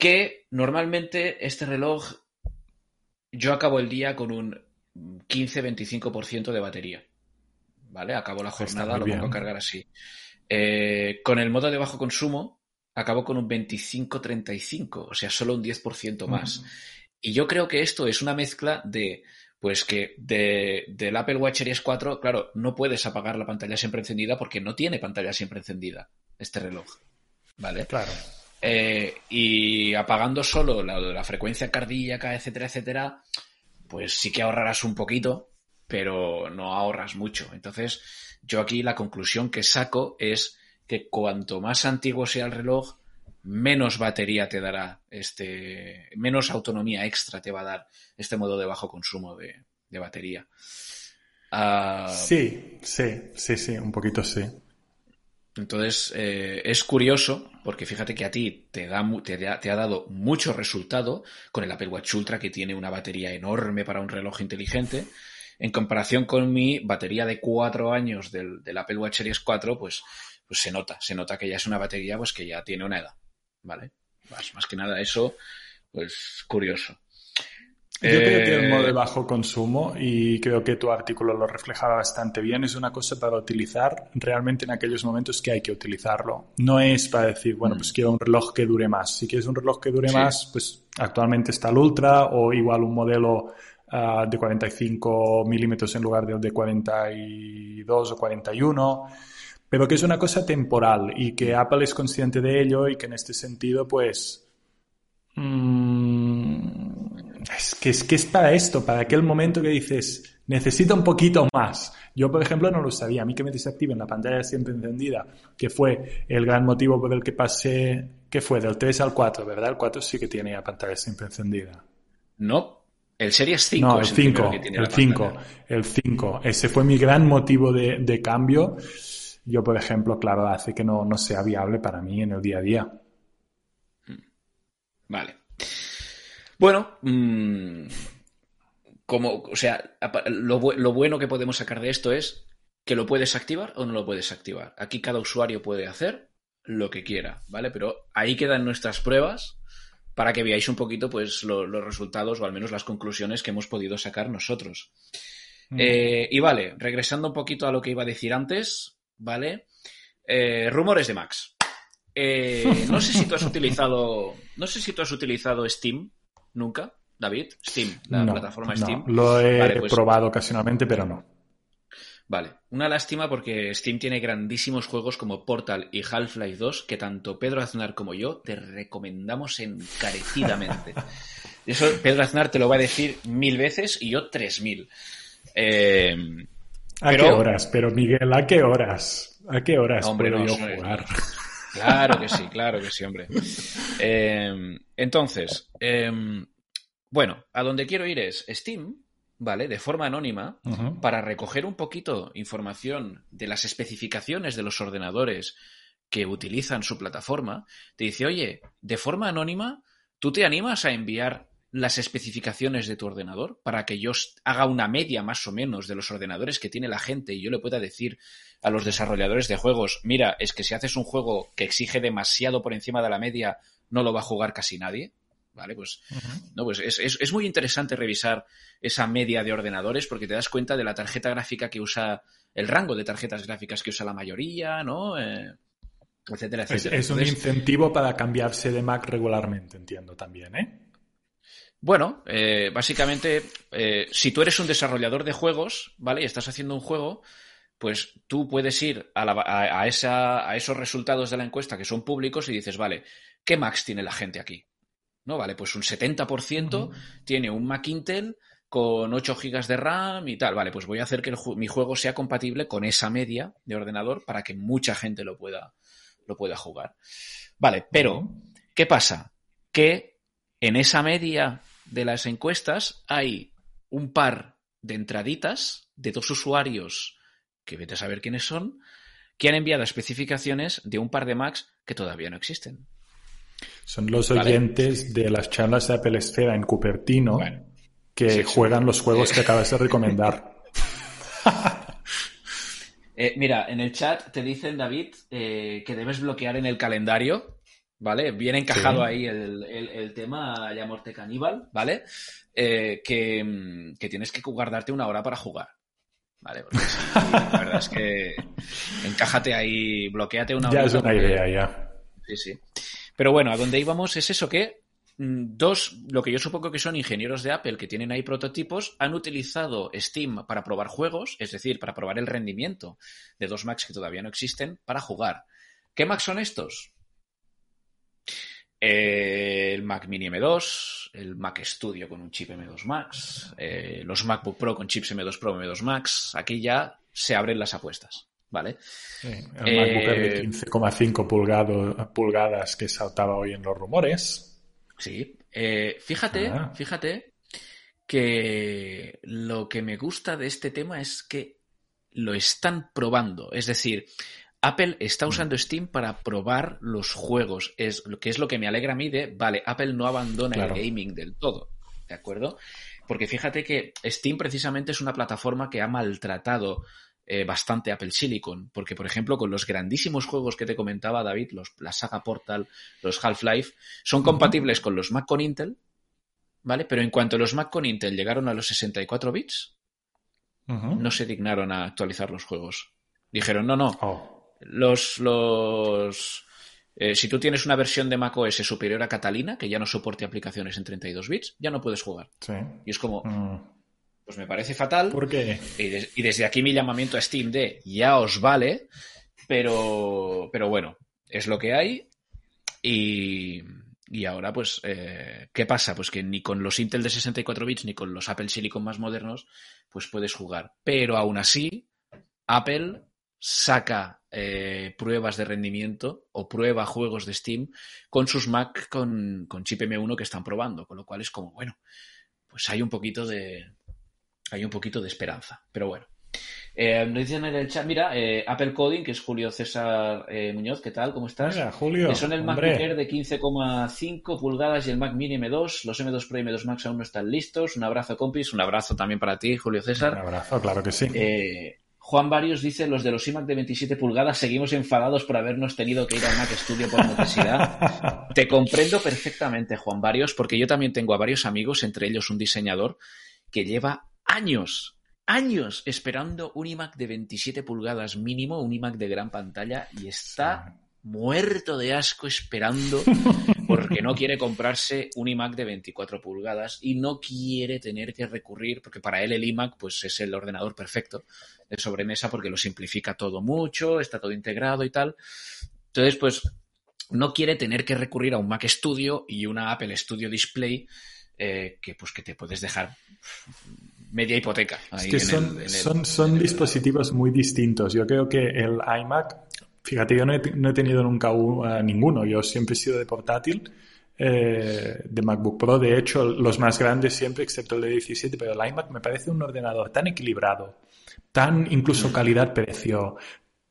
que normalmente este reloj yo acabo el día con un 15-25% de batería. ¿Vale? Acabo la jornada, lo pongo a cargar así. Eh, con el modo de bajo consumo, acabo con un 25-35, o sea, solo un 10% más. Y yo creo que esto es una mezcla de, pues que de, del Apple Watch Series 4, claro, no puedes apagar la pantalla siempre encendida porque no tiene pantalla siempre encendida este reloj. ¿Vale? Claro. Eh, y apagando solo la, frecuencia cardíaca, etcétera, etcétera, pues sí que ahorrarás un poquito, pero no ahorras mucho. Entonces, yo aquí la conclusión que saco es que cuanto más antiguo sea el reloj, menos batería te dará este, menos autonomía extra te va a dar este modo de bajo consumo de, batería. Ah, sí, sí, sí, sí, un poquito sí. Entonces, eh, es curioso, porque fíjate que a ti te, da, te, ha dado mucho resultado con el Apple Watch Ultra, que tiene una batería enorme para un reloj inteligente. En comparación con mi batería de cuatro años del, Apple Watch Series 4, pues, pues se nota, se nota que ya es una batería pues que ya tiene una edad, ¿vale? Más, más que nada eso, pues curioso. Yo creo que el modo de eh, bajo consumo, y creo que tu artículo lo reflejaba bastante bien, es una cosa para utilizar realmente en aquellos momentos que hay que utilizarlo. No es para decir, bueno, pues mm. quiero un reloj que dure más. Si quieres un reloj que dure más, pues actualmente está el Ultra o igual un modelo ah, de 45 milímetros en lugar del de 42 o 41 pero que es una cosa temporal y que Apple es consciente de ello y que en este sentido, pues, Mm, es que, es que es para esto, para aquel momento que dices, necesito un poquito más. Yo, por ejemplo, no lo sabía. A mí que me desactiven la pantalla siempre encendida, que fue el gran motivo por el que pasé, que fue del 3 al 4, ¿verdad? El 4 sí que tiene la pantalla siempre encendida. No, el Series 5. No, el 5, el, 5, el 5. Ese fue mi gran motivo de, de, cambio. Yo, por ejemplo, claro, hace que no, no sea viable para mí en el día a día. Vale. Bueno, mm, como, o sea, lo, bueno que podemos sacar de esto es que lo puedes activar o no lo puedes activar. Aquí cada usuario puede hacer lo que quiera, ¿vale? Pero ahí quedan nuestras pruebas para que veáis un poquito, pues, los resultados o al menos las conclusiones que hemos podido sacar nosotros. Mm. Eh, y vale, regresando un poquito a lo que iba a decir antes, ¿vale? Eh, rumores de Max. Eh, no sé si tú has utilizado. No sé si tú has utilizado Steam nunca, David. Steam, la plataforma Steam. Lo he pues probado ocasionalmente, pero no. Vale, una lástima porque Steam tiene grandísimos juegos como Portal y Half-Life 2 que tanto Pedro Aznar como yo te recomendamos encarecidamente. Eso Pedro Aznar te lo va a decir mil veces y yo tres mil. Eh, ¿A qué horas? Pero Miguel, ¿a qué horas? ¿A qué horas hombre, puedo yo jugar? Claro que sí, claro que sí, hombre. Eh, entonces, eh, bueno, a donde quiero ir es Steam ¿vale? De forma anónima, para recoger un poquito información de las especificaciones de los ordenadores que utilizan su plataforma, te dice, oye, de forma anónima, ¿tú te animas a enviar las especificaciones de tu ordenador para que yo haga una media más o menos de los ordenadores que tiene la gente y yo le pueda decir a los desarrolladores de juegos, mira, es que si haces un juego que exige demasiado por encima de la media, no lo va a jugar casi nadie? ¿Vale? Pues, no, pues es, es, muy interesante revisar esa media de ordenadores porque te das cuenta de la tarjeta gráfica que usa, el rango de tarjetas gráficas que usa la mayoría, ¿no? Eh, etcétera, etcétera. Es, un incentivo para cambiarse de Mac regularmente, entiendo también, ¿eh? Bueno, eh, básicamente, eh, si tú eres un desarrollador de juegos, ¿vale? Y estás haciendo un juego, pues tú puedes ir a, esa, a esos resultados de la encuesta que son públicos y dices, vale, ¿qué Macs tiene la gente aquí? ¿no? Vale, pues un 70% tiene un Mac Intel con 8 GB de RAM y tal. Vale, pues voy a hacer que mi juego sea compatible con esa media de ordenador para que mucha gente lo pueda, lo pueda jugar. Vale, pero, ¿qué pasa? Que en esa media de las encuestas hay un par de entraditas de dos usuarios que vete a saber quiénes son, que han enviado especificaciones de un par de Macs que todavía no existen. Son los oyentes de las charlas de Apple Esfera en Cupertino que juegan los juegos que acabas de recomendar. Eh, mira, en el chat te dicen, David, eh, que debes bloquear en el calendario, ¿vale? Bien encajado ahí el, tema Llamorte Caníbal, ¿vale? Eh, que, que, tienes que guardarte una hora para jugar. ¿Vale? Porque la verdad es que encájate ahí, bloqueate una hora. Ya es una idea, ya. Sí, sí. Pero bueno, a donde íbamos es eso que mm, dos, lo que yo supongo que son ingenieros de Apple que tienen ahí prototipos, han utilizado Steam para probar juegos, es decir, para probar el rendimiento de dos Macs que todavía no existen, para jugar. ¿Qué Macs son estos? El Mac Mini M2, el Mac Studio con un chip M2 Max, eh, los MacBook Pro con chips M2 Pro, M2 Max. Aquí ya se abren las apuestas. ¿vale? el MacBook de 15,5 eh, pulgadas que saltaba hoy en los rumores. Sí. Eh, fíjate, ah. fíjate que lo que me gusta de este tema es que lo están probando. Es decir, Apple está mm. usando Steam para probar los juegos. Es lo que es lo que me alegra a mí de, vale, Apple no abandona el gaming del todo. ¿De acuerdo? Porque fíjate que Steam precisamente es una plataforma que ha maltratado eh, bastante Apple Silicon, porque por ejemplo con los grandísimos juegos que te comentaba David, los, la saga Portal, los Half-Life, son compatibles con los Mac con Intel, ¿vale? Pero en cuanto los Mac con Intel llegaron a los 64 bits, no se dignaron a actualizar los juegos. Dijeron, no, no, oh. Los, los, eh, si tú tienes una versión de Mac OS superior a Catalina, que ya no soporte aplicaciones en 32 bits, ya no puedes jugar. Y es como, mm. Pues me parece fatal. ¿Por qué? Y, desde aquí mi llamamiento a Steam de ya os vale, pero, pero bueno, es lo que hay. Y, y ahora, pues, eh, ¿qué pasa? Pues que ni con los Intel de 64 bits ni con los Apple Silicon más modernos, pues puedes jugar. Pero aún así, Apple saca eh, pruebas de rendimiento o prueba juegos de Steam con sus Mac con, con chip M1 que están probando. Con lo cual es como, bueno, pues hay un poquito de, hay un poquito de esperanza. Pero bueno. Eh, nos dicen en el chat, mira, eh, Apple Coding, que es Julio César eh, Muñoz, ¿qué tal? ¿Cómo estás? Mira, Julio. Son el Mac Air de 15,5 pulgadas y el Mac Mini M2. Los M2 Pro y M2 Max aún no están listos. Un abrazo, compis. Un abrazo también para ti, Julio César. Un abrazo, claro que sí. Juan Varios dice, los de los iMac de 27 pulgadas seguimos enfadados por habernos tenido que ir al Mac Studio por necesidad. Te comprendo perfectamente, Juan Varios, porque yo también tengo a varios amigos, entre ellos un diseñador, que lleva años, años esperando un iMac de 27 pulgadas mínimo, un iMac de gran pantalla y está muerto de asco esperando porque no quiere comprarse un iMac de 24 pulgadas y no quiere tener que recurrir, porque para él el iMac pues es el ordenador perfecto de sobremesa porque lo simplifica todo mucho, está todo integrado y tal. Entonces, pues no quiere tener que recurrir a un Mac Studio y una Apple Studio Display eh, que pues que te puedes dejar media hipoteca. es que son, son, son dispositivos muy distintos. Yo creo que el iMac, fíjate, yo no he, tenido nunca uh, ninguno, yo siempre he sido de portátil. Eh, de MacBook Pro, de hecho, los más grandes siempre, excepto el de 17, pero el iMac me parece un ordenador tan equilibrado, tan incluso mm. calidad-precio,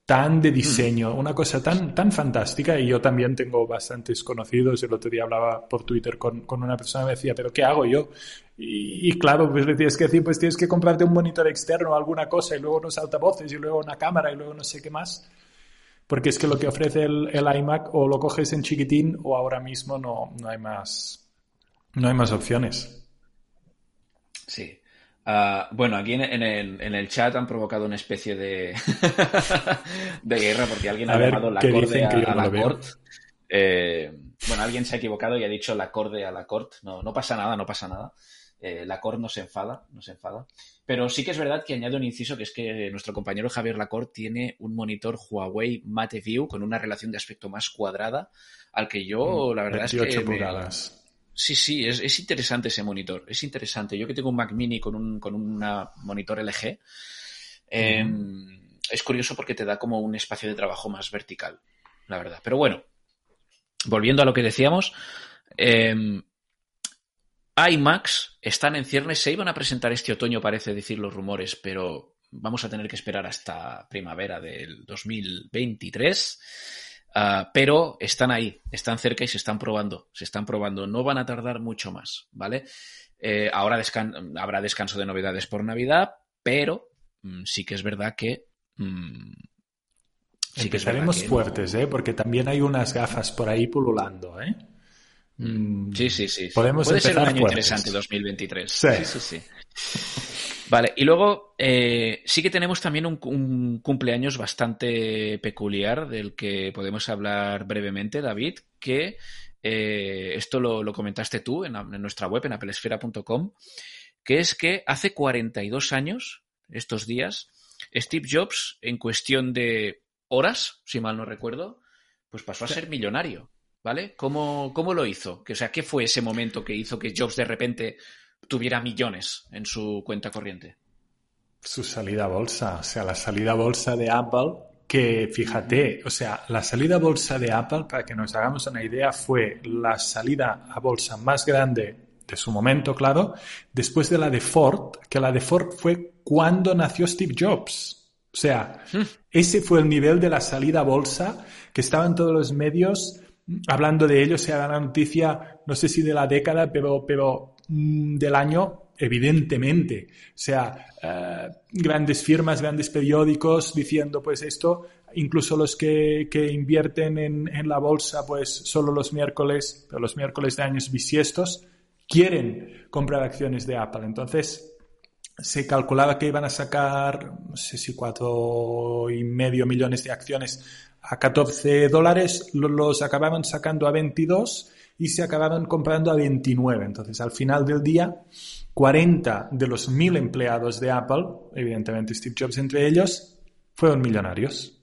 tan de diseño, una cosa tan, tan fantástica. Y yo también tengo bastantes conocidos. El otro día hablaba por Twitter con, con una persona y me decía, ¿pero qué hago yo? Y, claro, pues le tienes que decir, pues tienes que comprarte un monitor externo o alguna cosa y luego unos altavoces y luego una cámara y luego no sé qué más. Porque es que lo que ofrece el, el iMac o lo coges en chiquitín o ahora mismo no, no hay más, no hay más opciones. Sí. Ah, bueno, aquí en, el, chat han provocado una especie de, de guerra porque alguien ha llamado la corde a, la corte. Eh, bueno, alguien se ha equivocado y ha dicho la corde a la corte. No, no pasa nada, no pasa nada. Eh, no se enfada, no se enfada. Pero sí que es verdad que añado un inciso que es que nuestro compañero Javier Lacorte tiene un monitor Huawei Mate View con una relación de aspecto más cuadrada al que yo, mm, la verdad es que. Sí, sí, es, interesante ese monitor. Es interesante. Yo que tengo un Mac Mini con un con una monitor LG, em, es curioso porque te da como un espacio de trabajo más vertical, la verdad. Pero bueno, volviendo a lo que decíamos, eh, iMacs están en ciernes. Se iban a presentar este otoño, parece decir los rumores, pero vamos a tener que esperar hasta primavera del 2023. Ah, pero están ahí, están cerca y se están probando, se están probando. No van a tardar mucho más, ¿vale? Eh, ahora habrá descanso de novedades por Navidad, pero mm, sí que es verdad que... Mm, sí que Empezaremos fuertes, ¿eh? Porque también hay unas gafas por ahí pululando, ¿eh? Mm, sí, sí, sí. Podemos Puede ser un año interesante 2023. Sí, sí, sí. Vale, y luego eh, sí que tenemos también un, cumpleaños bastante peculiar del que podemos hablar brevemente, David, que eh, esto lo, comentaste tú en, nuestra web, en apelesfera.com, que es que hace 42 años, estos días, Steve Jobs, en cuestión de horas, si mal no recuerdo, pues pasó a ser millonario, ¿vale? ¿Cómo, cómo lo hizo? o sea, ¿qué fue ese momento que hizo que Jobs de repente tuviera millones en su cuenta corriente. Su salida a bolsa, o sea, la salida a bolsa de Apple, que fíjate, o sea, la salida a bolsa de Apple, para que nos hagamos una idea, fue la salida a bolsa más grande de su momento, claro, después de la de Ford, que la de Ford fue cuando nació Steve Jobs. O sea, ese fue el nivel de la salida a bolsa que estaban todos los medios hablando de ello, se sea, la noticia, no sé si de la década, pero, pero Mm, del año, evidentemente. O sea, eh, grandes firmas, grandes periódicos diciendo, pues esto, incluso los que, que invierten en, en, la bolsa, pues solo los miércoles, pero los miércoles de años bisiestos, quieren comprar acciones de Apple. Entonces, se calculaba que iban a sacar, no sé si cuatro y medio millones de acciones a 14 dólares, los acababan sacando a 22 y se acababan comprando a 29. Entonces, al final del día, 40 de los 1000 empleados de Apple, evidentemente Steve Jobs entre ellos, fueron millonarios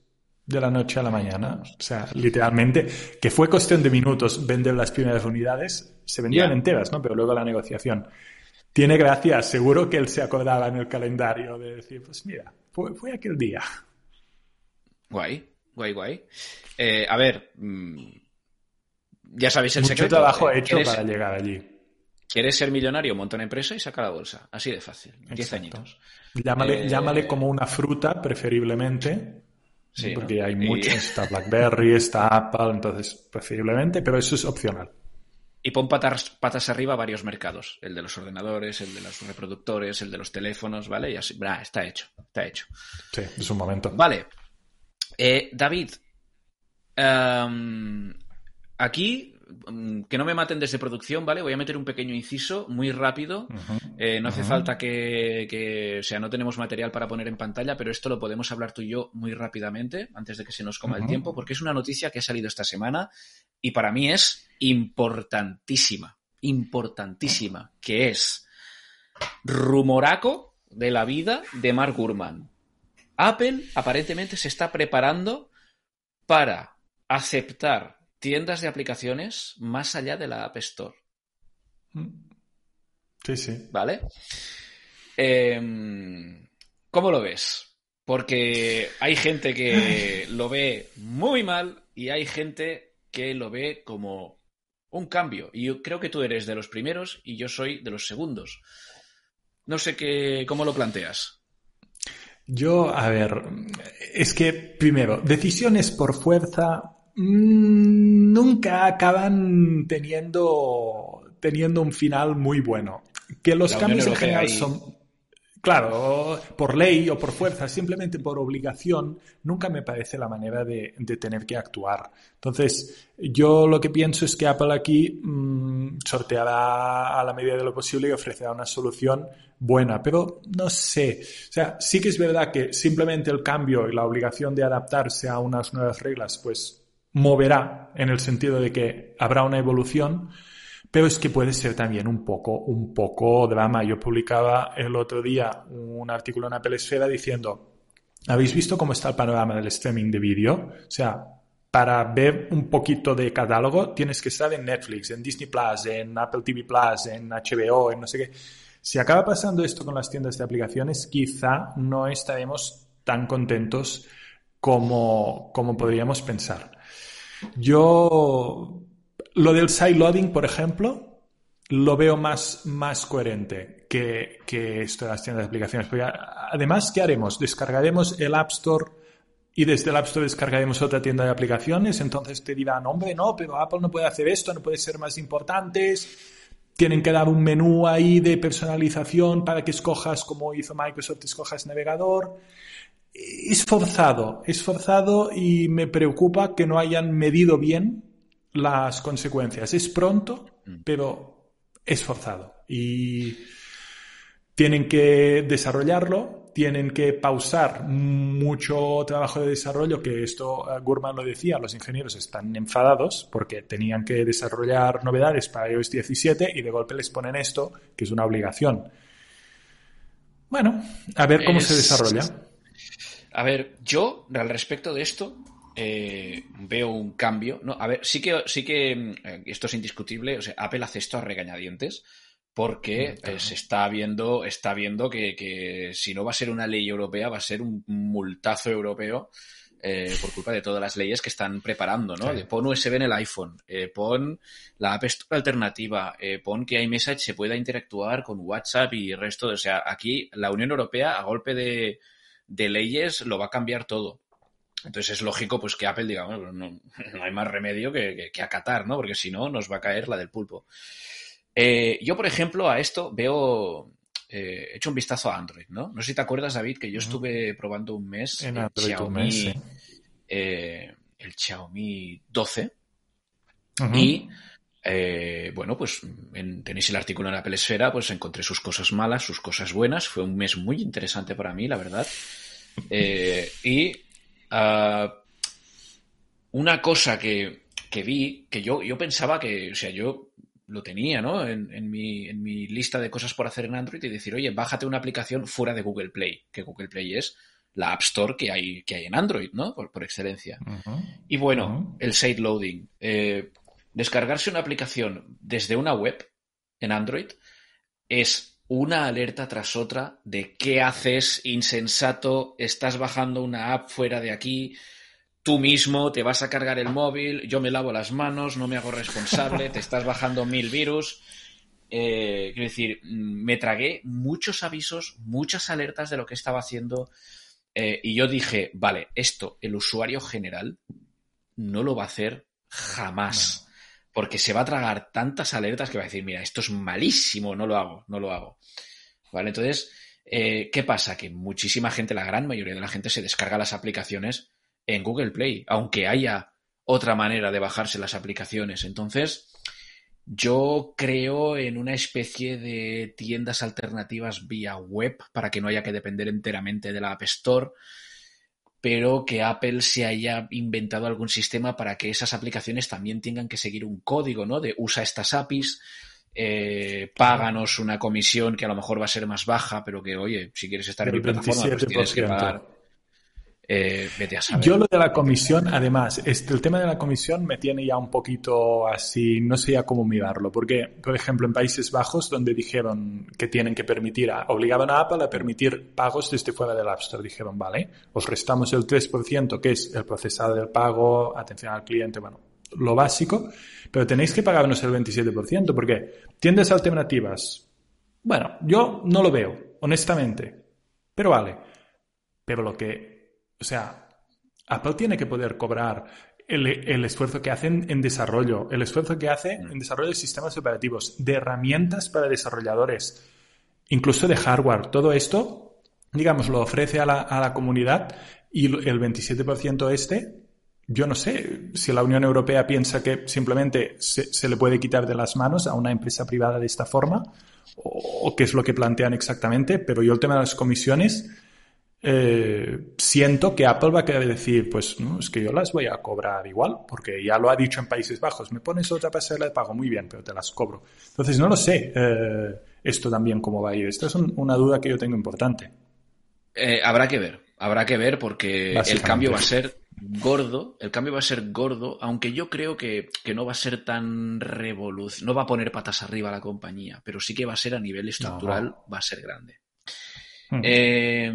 de la noche a la mañana. O sea, literalmente, que fue cuestión de minutos vender las primeras unidades, se vendían enteras, ¿no? Pero luego la negociación. Tiene gracia, seguro que él se acordaba en el calendario de decir, pues mira, fue, aquel día. Guay, guay, guay. Eh, a ver, mm, ya sabéis el Mucho secreto. trabajo eh, hecho para llegar allí. ¿Quieres ser millonario? Monta una empresa y saca la bolsa. Así de fácil. Diez añitos. Llámale, eh, llámale, como una fruta, preferiblemente. Sí, porque hay muchas. Está BlackBerry, está Apple, entonces preferiblemente, pero eso es opcional. Y pon patas, patas arriba varios mercados. El de los ordenadores, el de los reproductores, el de los teléfonos, ¿vale? Y así. está hecho. Está hecho. Sí, es un momento. Vale. Eh, David. Em, Aquí mm, que no me maten desde producción, ¿vale? Voy a meter un pequeño inciso muy rápido. Eh, no hace falta que, o sea, no tenemos material para poner en pantalla, pero esto lo podemos hablar tú y yo muy rápidamente, antes de que se nos coma el tiempo, porque es una noticia que ha salido esta semana y para mí es importantísima, importantísima, que es rumoraco de la vida de Mark Gurman. Apple aparentemente se está preparando para aceptar tiendas de aplicaciones más allá de la App Store. Sí, sí. ¿Vale? Em, ¿Cómo lo ves? Porque hay gente que lo ve muy mal y hay gente que lo ve como un cambio. Y yo creo que tú eres de los primeros y yo soy de los segundos. No sé qué, cómo lo planteas. Yo, a ver, es que primero, decisiones por fuerza mm, nunca acaban teniendo, teniendo un final muy bueno. Que los cambios en general son Claro, por ley o por fuerza, simplemente por obligación, nunca me parece la manera de, tener que actuar. Entonces, yo lo que pienso es que Apple aquí mm, sorteará a la medida de lo posible y ofrecerá una solución buena, pero no sé. O sea, sí que es verdad que simplemente el cambio y la obligación de adaptarse a unas nuevas reglas, pues moverá en el sentido de que habrá una evolución, pero es que puede ser también un poco, un poco drama. Yo publicaba el otro día un artículo en Apple Esfera diciendo, ¿habéis visto cómo está el panorama del streaming de vídeo? O sea, para ver un poquito de catálogo tienes que estar en Netflix, en Disney Plus, en Apple TV Plus, en HBO, en no sé qué. Si acaba pasando esto con las tiendas de aplicaciones, quizá no estaremos tan contentos como, como podríamos pensar. Yo lo del sideloading, por ejemplo, lo veo más, más coherente que, que esto de las tiendas de aplicaciones. además, ¿qué haremos? Descargaremos el App Store y desde el App Store descargaremos otra tienda de aplicaciones. Entonces te dirán, hombre, no, pero Apple no puede hacer esto, no puede ser más importantes. Tienen que dar un menú ahí de personalización para que escojas, como hizo Microsoft, escojas navegador. Es forzado, es forzado y me preocupa que no hayan medido bien las consecuencias. Es pronto, mm. pero es forzado. Y tienen que desarrollarlo, tienen que pausar mucho trabajo de desarrollo, que esto uh, Gurman lo decía, los ingenieros están enfadados porque tenían que desarrollar novedades para iOS 17 y de golpe les ponen esto, que es una obligación. Bueno, a ver cómo se desarrolla. A ver, yo al respecto de esto eh, veo un cambio. No, a ver, sí que, sí que eh, esto es indiscutible. O sea, Apple hace esto a regañadientes porque mm, eh, se está viendo, está viendo que, si no va a ser una ley europea, va a ser un multazo europeo. por culpa de todas las leyes que están preparando, ¿no? pon USB en el iPhone, pon la App Store alternativa, pon que iMessage se pueda interactuar con WhatsApp y el resto. O sea, aquí la Unión Europea, a golpe de, de leyes, lo va a cambiar todo. Entonces es lógico pues que Apple diga, bueno, no, hay más remedio que, acatar, ¿no? Porque si no, nos va a caer la del pulpo. Eh, yo, por ejemplo, a esto veo, eh, he hecho un vistazo a Android, ¿no? No sé si te acuerdas, David, que yo estuve probando un mes en el Xiaomi, eh, el Xiaomi 12 y bueno, pues tenéis el artículo en Apple Esfera, pues encontré sus cosas malas, sus cosas buenas. Fue un mes muy interesante para mí, la verdad. y Ah, una cosa que, vi, que yo, yo pensaba que, o sea, yo lo tenía, ¿no? En, mi, en mi lista de cosas por hacer en Android y decir, oye, bájate una aplicación fuera de Google Play, que Google Play es la App Store que hay, que hay en Android, ¿no? Por, excelencia. Y bueno, el side loading. Eh, descargarse una aplicación desde una web en Android es una alerta tras otra de qué haces, insensato, estás bajando una app fuera de aquí, tú mismo te vas a cargar el móvil, yo me lavo las manos, no me hago responsable, te estás bajando mil virus. Eh, quiero decir, me tragué muchos avisos, muchas alertas de lo que estaba haciendo eh, y yo dije, vale, esto el usuario general no lo va a hacer jamás porque se va a tragar tantas alertas que va a decir, mira, esto es malísimo, no lo hago, no lo hago. ¿Vale? Entonces, eh, ¿qué pasa? Que muchísima gente, la gran mayoría de la gente, se descarga las aplicaciones en Google Play, aunque haya otra manera de bajarse las aplicaciones. Entonces, yo creo en una especie de tiendas alternativas vía web para que no haya que depender enteramente de la App Store, pero que Apple se haya inventado algún sistema para que esas aplicaciones también tengan que seguir un código, ¿no? De usa estas APIs, eh, páganos una comisión que a lo mejor va a ser más baja, pero que, oye, si quieres estar en mi plataforma, pues tienes que pagar eh, Yo lo de la comisión, además, este, el tema de la comisión me tiene ya un poquito así, no sé ya cómo mirarlo, porque, por ejemplo, en Países Bajos, donde dijeron que tienen que permitir, obligaban a Apple a permitir pagos desde fuera del App Store, dijeron, vale, os restamos el 3%, que es el procesado del pago, atención al cliente, bueno, lo básico, pero tenéis que pagarnos el 27%, porque tiendas alternativas, bueno, yo no lo veo, honestamente, pero vale, pero lo que o sea, Apple tiene que poder cobrar el, esfuerzo que hacen en desarrollo, el esfuerzo que hace mm. en desarrollo de sistemas operativos, de herramientas para desarrolladores, incluso de hardware. Todo esto, digamos, lo ofrece a la, comunidad y el 27% este, yo no sé si la Unión Europea piensa que simplemente se, le puede quitar de las manos a una empresa privada de esta forma o qué es lo que plantean exactamente, pero yo el tema de las comisiones eh, siento que Apple va a querer decir, pues no, es que yo las voy a cobrar igual, porque ya lo ha dicho en Países Bajos, me pones otra pasarela de pago, muy bien, pero te las cobro. Entonces, no lo sé eh, esto también cómo va a ir. Esta es una duda que yo tengo importante. Eh, habrá que ver, habrá que ver porque el cambio va a ser gordo, el cambio va a ser gordo, aunque yo creo que, que no va a ser tan revolucionario, no va a poner patas arriba a la compañía, pero sí que va a ser a nivel estructural, va a ser grande. Eh,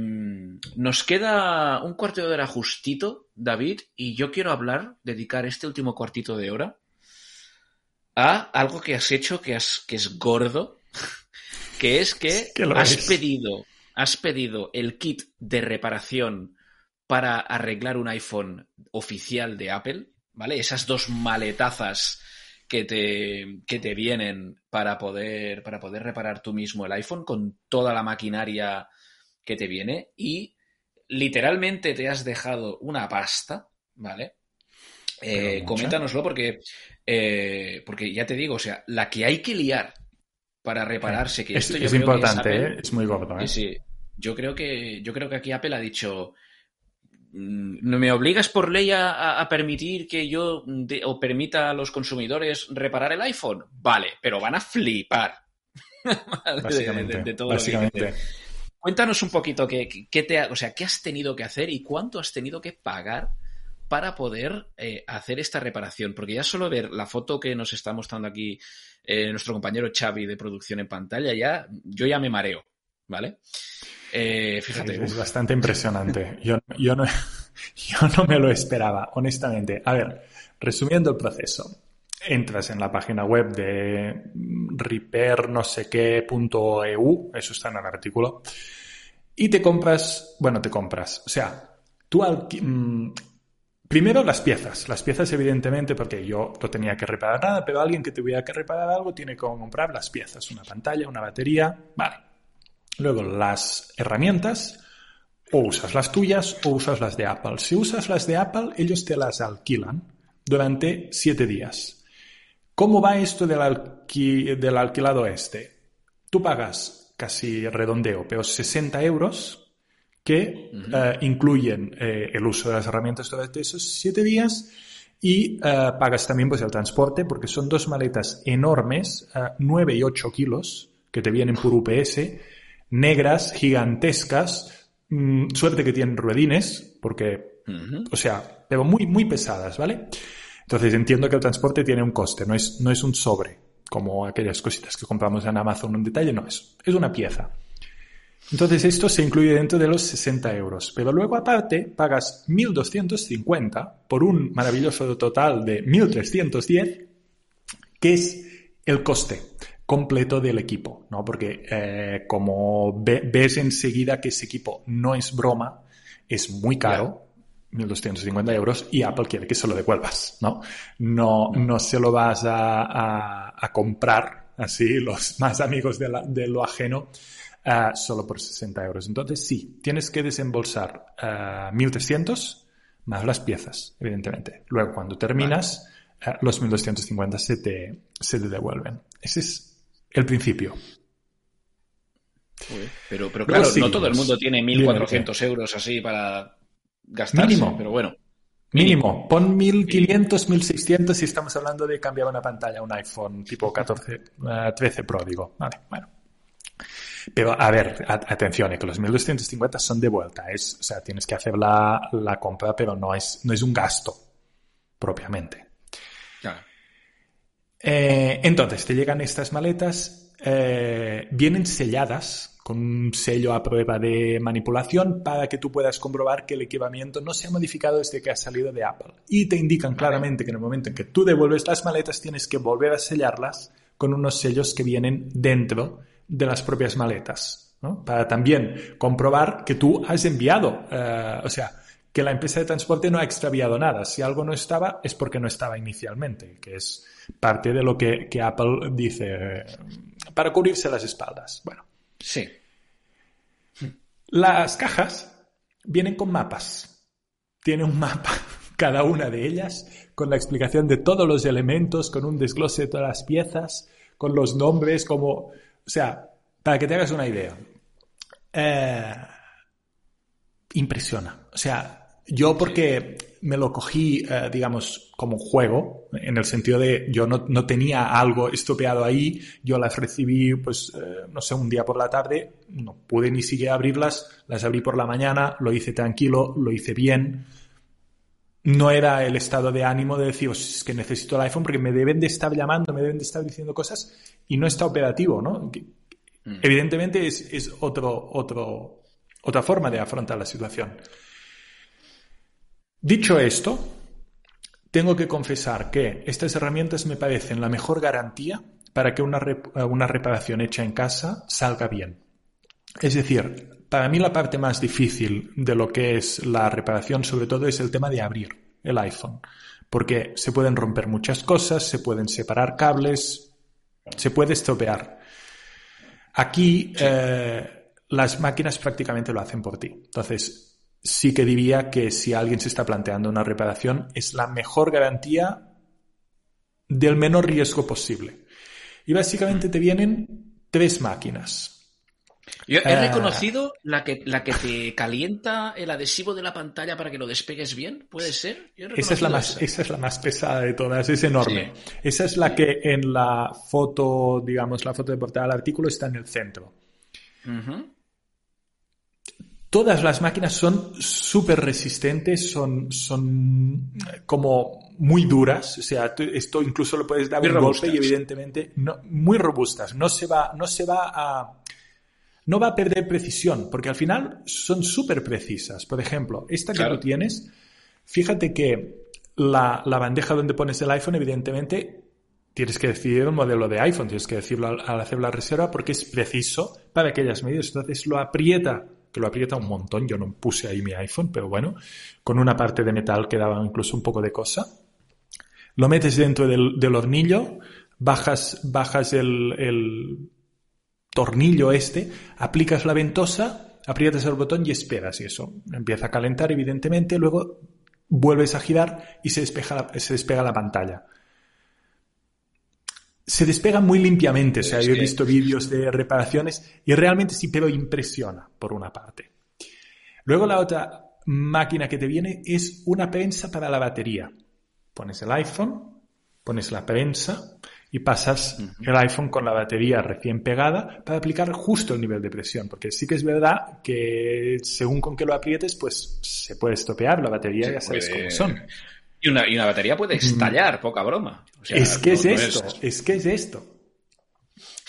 nos queda un cuarto de hora justito, David, y yo quiero hablar, dedicar este último cuartito de hora a algo que has hecho que, que es gordo, que es que has pedido, has pedido el kit de reparación para arreglar un iPhone oficial de Apple, ¿vale? Esas dos maletazas que te, que te vienen para poder, para poder reparar tú mismo el iPhone con toda la maquinaria que te viene y literalmente te has dejado una pasta, ¿vale? Eh, coméntanoslo porque, eh, porque ya te digo, o sea, la que hay que liar para repararse, que es, esto es importante, ¿eh? es, muy gordo. ¿eh? Sí, yo creo que yo creo que aquí Apple ha dicho mm, no me obligas por ley a, permitir que yo o permita a los consumidores reparar el iPhone, vale, pero van a flipar. básicamente, de, básicamente. Cuéntanos un poquito qué, te o sea, qué has tenido que hacer y cuánto has tenido que pagar para poder eh, hacer esta reparación. Porque ya solo ver la foto que nos está mostrando aquí eh, nuestro compañero Xavi de producción en pantalla, ya, yo ya me mareo, ¿vale? Eh, fíjate. es bastante impresionante. Yo, yo, no, yo no me lo esperaba, honestamente. A ver, resumiendo el proceso entras en la página web de repair no sé qué.eu, eso está en el artículo, y te compras, bueno, te compras, o sea, tú mm, primero las piezas, las piezas evidentemente porque yo no tenía que reparar nada, pero alguien que tuviera que reparar algo tiene que comprar las piezas, una pantalla, una batería, vale. Luego las herramientas, o usas las tuyas o usas las de Apple. Si usas las de Apple, ellos te las alquilan durante siete días. ¿Cómo va esto del, alquilado este? Tú pagas casi redondeo, pero 60 euros que eh, incluyen eh, el uso de las herramientas durante esos 7 días y eh, pagas también pues, el transporte porque son dos maletas enormes, 9 y 8 kilos, que te vienen por UPS, negras, gigantescas, mm, suerte que tienen ruedines, porque, o sea, pero muy, muy pesadas, ¿vale? Entonces entiendo que el transporte tiene un coste, no es, no es un sobre, como aquellas cositas que compramos en Amazon en detalle, no, es, es una pieza. Entonces esto se incluye dentro de los 60 euros, pero luego aparte pagas 1.250 por un maravilloso total de 1.310, que es el coste completo del equipo, ¿no? Porque eh, como ves enseguida que ese equipo no es broma, es muy caro, 1.250 euros y Apple quiere que se lo devuelvas, ¿no? No, no se lo vas a, a, comprar así los más amigos de, de lo ajeno uh, solo por 60 euros. Entonces sí, tienes que desembolsar uh, eh, 1.300 más las piezas, evidentemente. Luego, cuando terminas, eh, los 1250 se te, se te devuelven. Ese es el principio. Pero, pero claro, no todo el mundo tiene 1.400 euros así para Mínimo. Pero bueno. Mínimo. Pon 1.500, 1.600 si estamos hablando de cambiar una pantalla a un iPhone tipo 14, 13 eh, Pro, digo. Vale, bueno. Pero a ver, atención, eh, que los 1250 son de vuelta. Es, o sea, tienes que hacer la, la compra, pero no es, no es un gasto propiamente. Eh, entonces, te llegan estas maletas, eh, vienen selladas con un sello a prueba de manipulación para que tú puedas comprobar que el equipamiento no se ha modificado desde que ha salido de Apple. Y te indican claramente que en el momento en que tú devuelves las maletas tienes que volver a sellarlas con unos sellos que vienen dentro de las propias maletas, ¿no? Para también comprobar que tú has enviado, eh, o sea, que la empresa de transporte no ha extraviado nada. Si algo no estaba, es porque no estaba inicialmente, que es parte de lo que, Apple dice para cubrirse las espaldas. Bueno. Sí. Las cajas vienen con mapas. Tiene un mapa cada una de ellas con la explicación de todos los elementos, con un desglose de todas las piezas, con los nombres, como... O sea, para que te hagas una idea. Eh, impresiona. O sea, yo porque me lo cogí, eh, digamos, como juego, en el sentido de yo no, no tenía algo estopeado ahí, yo las recibí, pues, eh, no sé, un día por la tarde, no pude ni siquiera abrirlas, las abrí por la mañana, lo hice tranquilo, lo hice bien. No era el estado de ánimo de decir, es que necesito el iPhone porque me deben de estar llamando, me deben de estar diciendo cosas y no está operativo, ¿no? Mm. Evidentemente es, es otro, otro, otra forma de afrontar la situación. Dicho esto, tengo que confesar que estas herramientas me parecen la mejor garantía para que una, reparación hecha en casa salga bien. Es decir, para mí la parte más difícil de lo que es la reparación sobre todo es el tema de abrir el iPhone, porque se pueden romper muchas cosas, se pueden separar cables, se puede estropear. Aquí eh, las máquinas prácticamente lo hacen por ti. Entonces, sí que diría que si alguien se está planteando una reparación, es la mejor garantía del menor riesgo posible. Y básicamente te vienen tres máquinas. Yo he eh, reconocido la que, la que te calienta el adhesivo de la pantalla para que lo despegues bien, ¿puede ser? Esa es, la más, esa. es la más pesada de todas, es enorme. Esa es la que en la foto, digamos, la foto de portada del artículo está en el centro. Todas las máquinas son súper resistentes, son, son como muy duras, o sea, esto incluso lo puedes dar un golpe y evidentemente no, muy robustas, no se va, no se va a, no va a perder precisión, porque al final son súper precisas. Por ejemplo, esta que tú tienes, fíjate que la, la, bandeja donde pones el iPhone, evidentemente, tienes que decidir el modelo de iPhone, tienes que decirlo al, al hacer la reserva porque es preciso para aquellas medidas. Entonces lo aprieta que lo aprieta un montón. Yo no puse ahí mi iPhone, pero bueno, con una parte de metal que daba incluso un poco de cosa. Lo metes dentro del, hornillo, bajas, bajas el, el tornillo este, aplicas la ventosa, aprietas el botón y esperas y eso empieza a calentar evidentemente, luego vuelves a girar y se, se despega la pantalla se despega muy limpiamente. O sea, yo he visto vídeos de reparaciones y realmente sí, pero impresiona, por una parte. Luego la otra máquina que te viene es una prensa para la batería. Pones el iPhone, pones la prensa y pasas el iPhone con la batería recién pegada para aplicar justo el nivel de presión, porque sí que es verdad que según con que lo aprietes, pues se puede estropear la batería, ya sabes cómo son. Y una, y una batería puede estallar, poca broma. es que es esto, es... que es esto.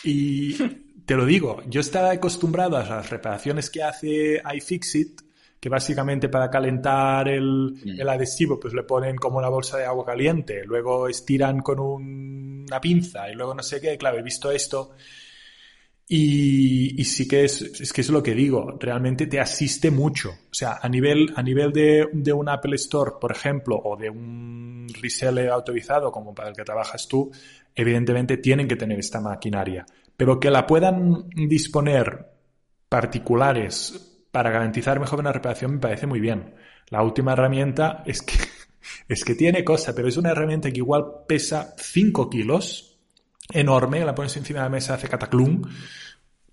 Y te lo digo, yo estaba acostumbrado a las reparaciones que hace iFixit, que básicamente para calentar el, mm. el, adhesivo pues le ponen como una bolsa de agua caliente, luego estiran con una pinza y luego no sé qué, claro, he visto esto y, sí que es, es que es lo que digo, realmente te asiste mucho. O sea, a nivel, a nivel de, de un Apple Store, por ejemplo, o de un reseller autorizado como para el que trabajas tú, evidentemente tienen que tener esta maquinaria. Pero que la puedan disponer particulares para garantizar mejor una reparación me parece muy bien. La última herramienta es que, es que tiene cosa, pero es una herramienta que igual pesa 5 kilos, enorme, la pones encima de la mesa, hace cataclum,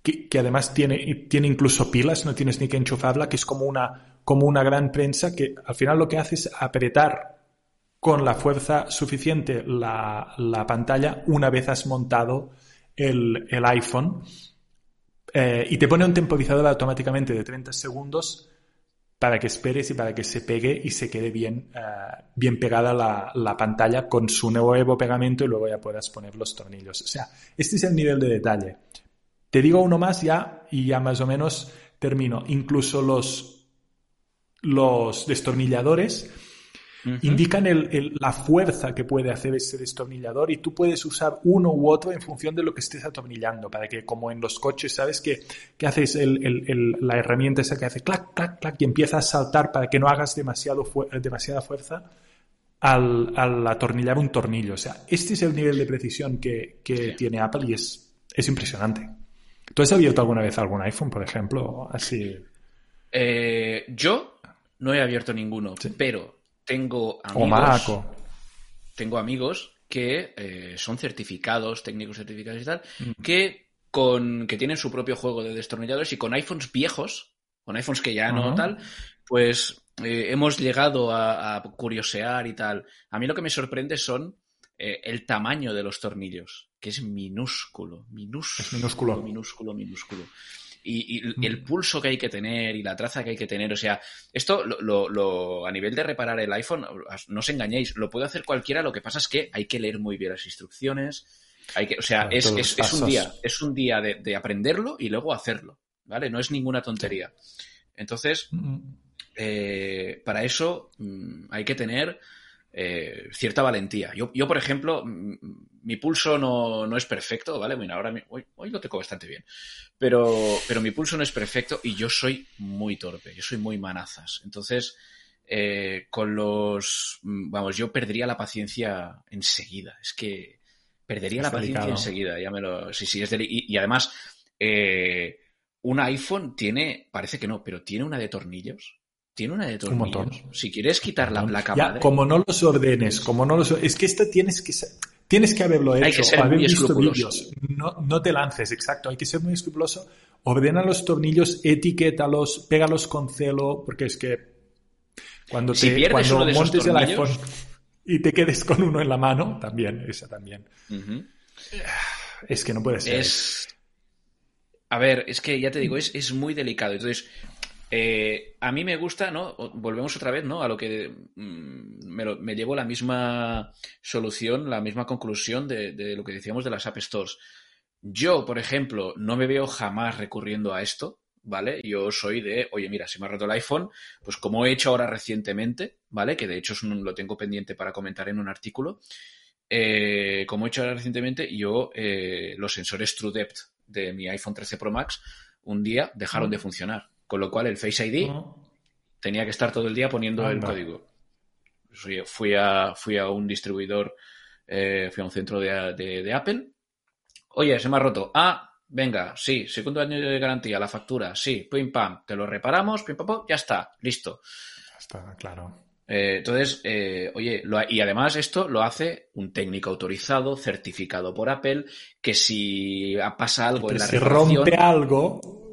que, que, además tiene, tiene incluso pilas, no tienes ni que enchufarla, que es como una, como una gran prensa que al final lo que hace es apretar con la fuerza suficiente la, la pantalla una vez has montado el, el iPhone eh, y te pone un temporizador automáticamente de 30 segundos para que esperes y para que se pegue y se quede bien, uh, bien pegada la, la, pantalla con su nuevo pegamento y luego ya puedas poner los tornillos. O sea, este es el nivel de detalle. Te digo uno más ya y ya más o menos termino. Incluso los, los destornilladores Uh -huh. indican el, el, la fuerza que puede hacer ese destornillador y tú puedes usar uno u otro en función de lo que estés atornillando para que como en los coches sabes que, que haces el, la herramienta esa que hace clac, clac, clac y empieza a saltar para que no hagas demasiado fu demasiada fuerza al, al, atornillar un tornillo. O sea, este es el nivel de precisión que, que sí. tiene Apple y es, es impresionante. ¿Tú has abierto alguna vez algún iPhone, por ejemplo? Así. Eh, yo no he abierto ninguno, sí. pero tengo amigos, tengo amigos que eh, son certificados, técnicos certificados y tal, mm. que, con, que tienen su propio juego de destornilladores y con iPhones viejos, con iPhones que ya no uh -huh. tal, pues eh, hemos llegado a, a, curiosear y tal. A mí lo que me sorprende son eh, el tamaño de los tornillos, que es minúsculo, minúsculo, es minúsculo, minúsculo, minúsculo y, y, el pulso que hay que tener y la traza que hay que tener. O sea, esto lo, lo, lo, a nivel de reparar el iPhone, no os engañéis, lo puede hacer cualquiera, lo que pasa es que hay que leer muy bien las instrucciones. Hay que, o sea, es, es, es, un día, es un día de, de, aprenderlo y luego hacerlo, ¿vale? No es ninguna tontería. Entonces, eh, para eso mmm, hay que tener eh, cierta valentía. Yo, yo, por ejemplo, mi pulso no, no es perfecto, ¿vale? Bueno, ahora hoy, hoy, lo tengo bastante bien, pero, pero mi pulso no es perfecto y yo soy muy torpe, yo soy muy manazas. Entonces, eh, con los, vamos, yo perdería la paciencia enseguida. Es que perdería es la paciencia enseguida, ya me lo, sí, sí, es del, y, y, además, eh, un iPhone tiene, parece que no, pero tiene una de tornillos tiene una de tornillos. Si quieres quitar la placa ya, madre. Como no los ordenes, como no los es que esta tienes que tienes que haberlo hecho. Hay que ser haber muy visto vídeos. No, no te lances, exacto. Hay que ser muy escrupuloso. Ordena los tornillos, etiquétalos, pégalos con celo, porque es que cuando te si cuando de montes el iPhone y te quedes con uno en la mano, también, esa también. Uh -huh. Es que no puede ser. Es... A ver, es que ya te digo, es, es muy delicado. Entonces, eh, a mí me gusta, ¿no? Volvemos otra vez, ¿no? A lo que mmm, me, lo, me, llevo la misma solución, la misma conclusión de, de, lo que decíamos de las App Stores. Yo, por ejemplo, no me veo jamás recurriendo a esto, ¿vale? Yo soy de, oye, mira, se me ha roto el iPhone, pues como he hecho ahora recientemente, ¿vale? Que de hecho es un, lo tengo pendiente para comentar en un artículo. Eh, como he hecho ahora recientemente, yo eh, los sensores TrueDepth de mi iPhone 13 Pro Max un día dejaron mm. de funcionar con lo cual el Face ID tenía que estar todo el día poniendo el código. Fui a, fui a un distribuidor, eh, fui a un centro de, de, de, Apple. Oye, se me ha roto. Ah, venga, sí, segundo año de garantía, la factura, sí, pim pam, te lo reparamos, pim pam, pam ya está, listo. Ya está, claro. Eh, entonces, eh, oye, lo, y además esto lo hace un técnico autorizado, certificado por Apple, que si pasa algo Pero en la si rompe algo,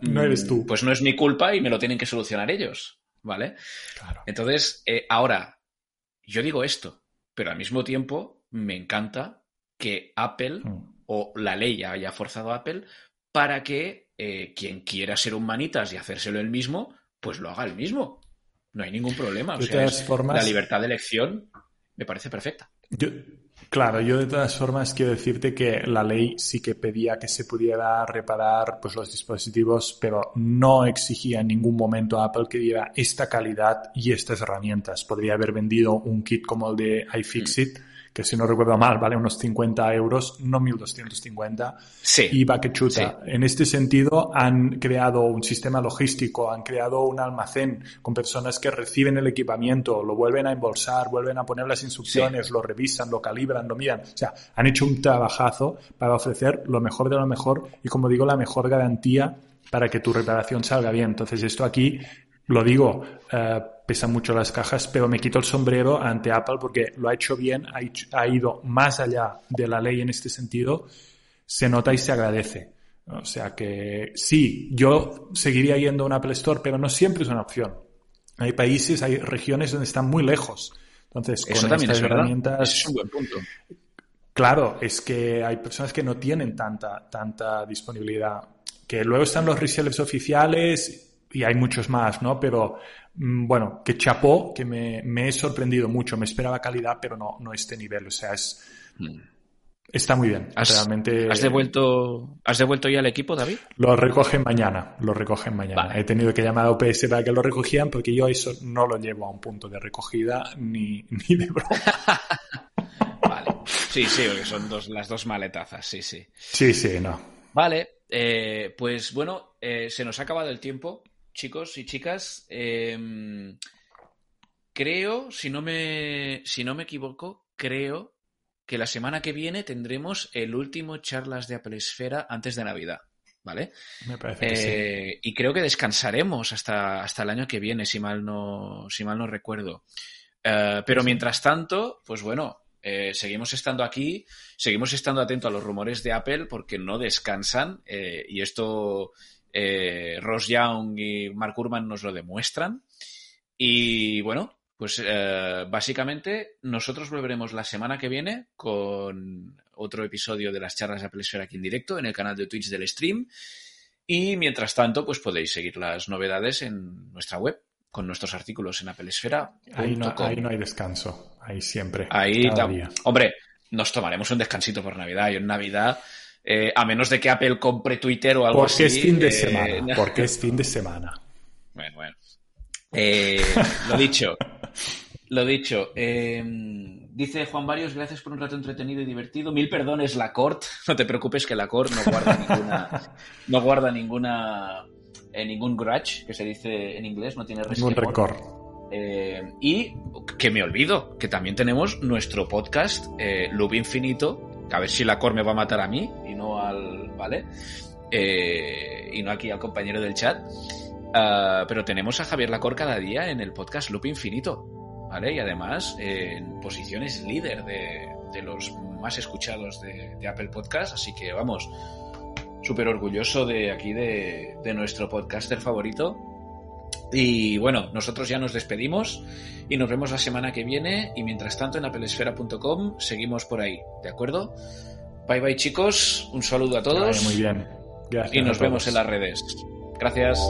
no eres tú. Pues no es mi culpa y me lo tienen que solucionar ellos, ¿vale? Claro. Entonces, eh, ahora, yo digo esto, pero al mismo tiempo me encanta que Apple mm. o la ley haya forzado a Apple para que eh, quien quiera ser un manitas y hacérselo él mismo, pues lo haga él mismo. No hay ningún problema. O sea, formas... La libertad de elección me parece perfecta. Yo, Claro, yo de todas formas quiero decirte que la ley sí que pedía que se pudiera reparar pues, los dispositivos, pero no exigía en ningún momento a Apple que diera esta calidad y estas herramientas. Podría haber vendido un kit como el de iFixit, mm que si no recuerdo mal vale unos 50 euros, no 1250, sí. y va que chuta. Sí. En este sentido han creado un sistema logístico, han creado un almacén con personas que reciben el equipamiento, lo vuelven a embolsar, vuelven a poner las instrucciones, sí. lo revisan, lo calibran, lo miran. O sea, han hecho un trabajazo para ofrecer lo mejor de lo mejor y como digo, la mejor garantía para que tu reparación salga bien. Entonces esto aquí lo digo, eh, pesan mucho las cajas, pero me quito el sombrero ante Apple porque lo ha hecho bien, ha, ido más allá de la ley en este sentido, se nota y se agradece. O sea que sí, yo seguiría yendo a un Apple Store, pero no siempre es una opción. Hay países, hay regiones donde están muy lejos. Entonces, con estas herramientas. es un buen punto. Claro, es que hay personas que no tienen tanta, tanta disponibilidad. Que luego están los resellers oficiales y hay muchos más, ¿no? Pero mm, bueno, que chapó, que me, me, he sorprendido mucho. Me esperaba calidad, pero no, no este nivel. O sea, es. Mm. Está muy bien. ¿Has, realmente. ¿has devuelto, ¿Has devuelto ya el equipo, David? Lo recogen mañana. Lo recogen mañana. He tenido que llamar a OPS para que lo recogieran porque yo eso no lo llevo a un punto de recogida ni, ni de broma. vale. Sí, sí, porque son dos, las dos maletazas. Sí, sí. Sí, sí, no. Vale. Eh, pues bueno, eh, se nos ha acabado el tiempo, chicos y chicas. Em, creo, si no me, si no me equivoco, creo que la semana que viene tendremos el último charlas de Apple Esfera antes de Navidad. ¿Vale? Me parece que sí. Eh, y creo que descansaremos hasta, hasta el año que viene, si mal no, si mal no recuerdo. Eh, pero mientras tanto, pues bueno, eh, seguimos estando aquí, seguimos estando atentos a los rumores de Apple porque no descansan y esto Ross Young y Mark Urban nos lo demuestran. Y bueno, pues eh, básicamente nosotros volveremos la semana que viene con otro episodio de las charlas de Apple aquí en directo en el canal de Twitch del stream. Y mientras tanto, pues podéis seguir las novedades en nuestra web con nuestros artículos en applesfera.com. Ahí no, ahí no hay descanso, ahí siempre. Ahí, hombre, nos tomaremos un descansito por Navidad y en Navidad, eh, a menos de que Apple compre Twitter o algo así. Porque es fin de eh, semana, porque es fin de semana. Bueno, bueno. lo dicho, lo dicho, dice Juan Varios, gracias por un rato entretenido y divertido. Mil perdones, la Cort. No te preocupes que la Cort no guarda ninguna, no guarda ninguna, eh, ningún grudge, que se dice en inglés, no tiene Ningún rencor. Eh, y que me olvido, que también tenemos nuestro podcast, eh, Loop Infinito, a ver si la Cort me va a matar a mí y no al, ¿vale? Eh, y no aquí al compañero del chat. Ah, pero tenemos a Javier Lacor cada día en el podcast Loop Infinito, ¿vale? Y además en posiciones líder de, los más escuchados de, Apple Podcast, así que vamos, súper orgulloso de aquí de, nuestro podcaster favorito. Y bueno, nosotros ya nos despedimos y nos vemos la semana que viene y mientras tanto en applesfera.com seguimos por ahí, ¿de acuerdo? Bye bye chicos, un saludo a todos. muy bien. y nos vemos en las redes. Gracias.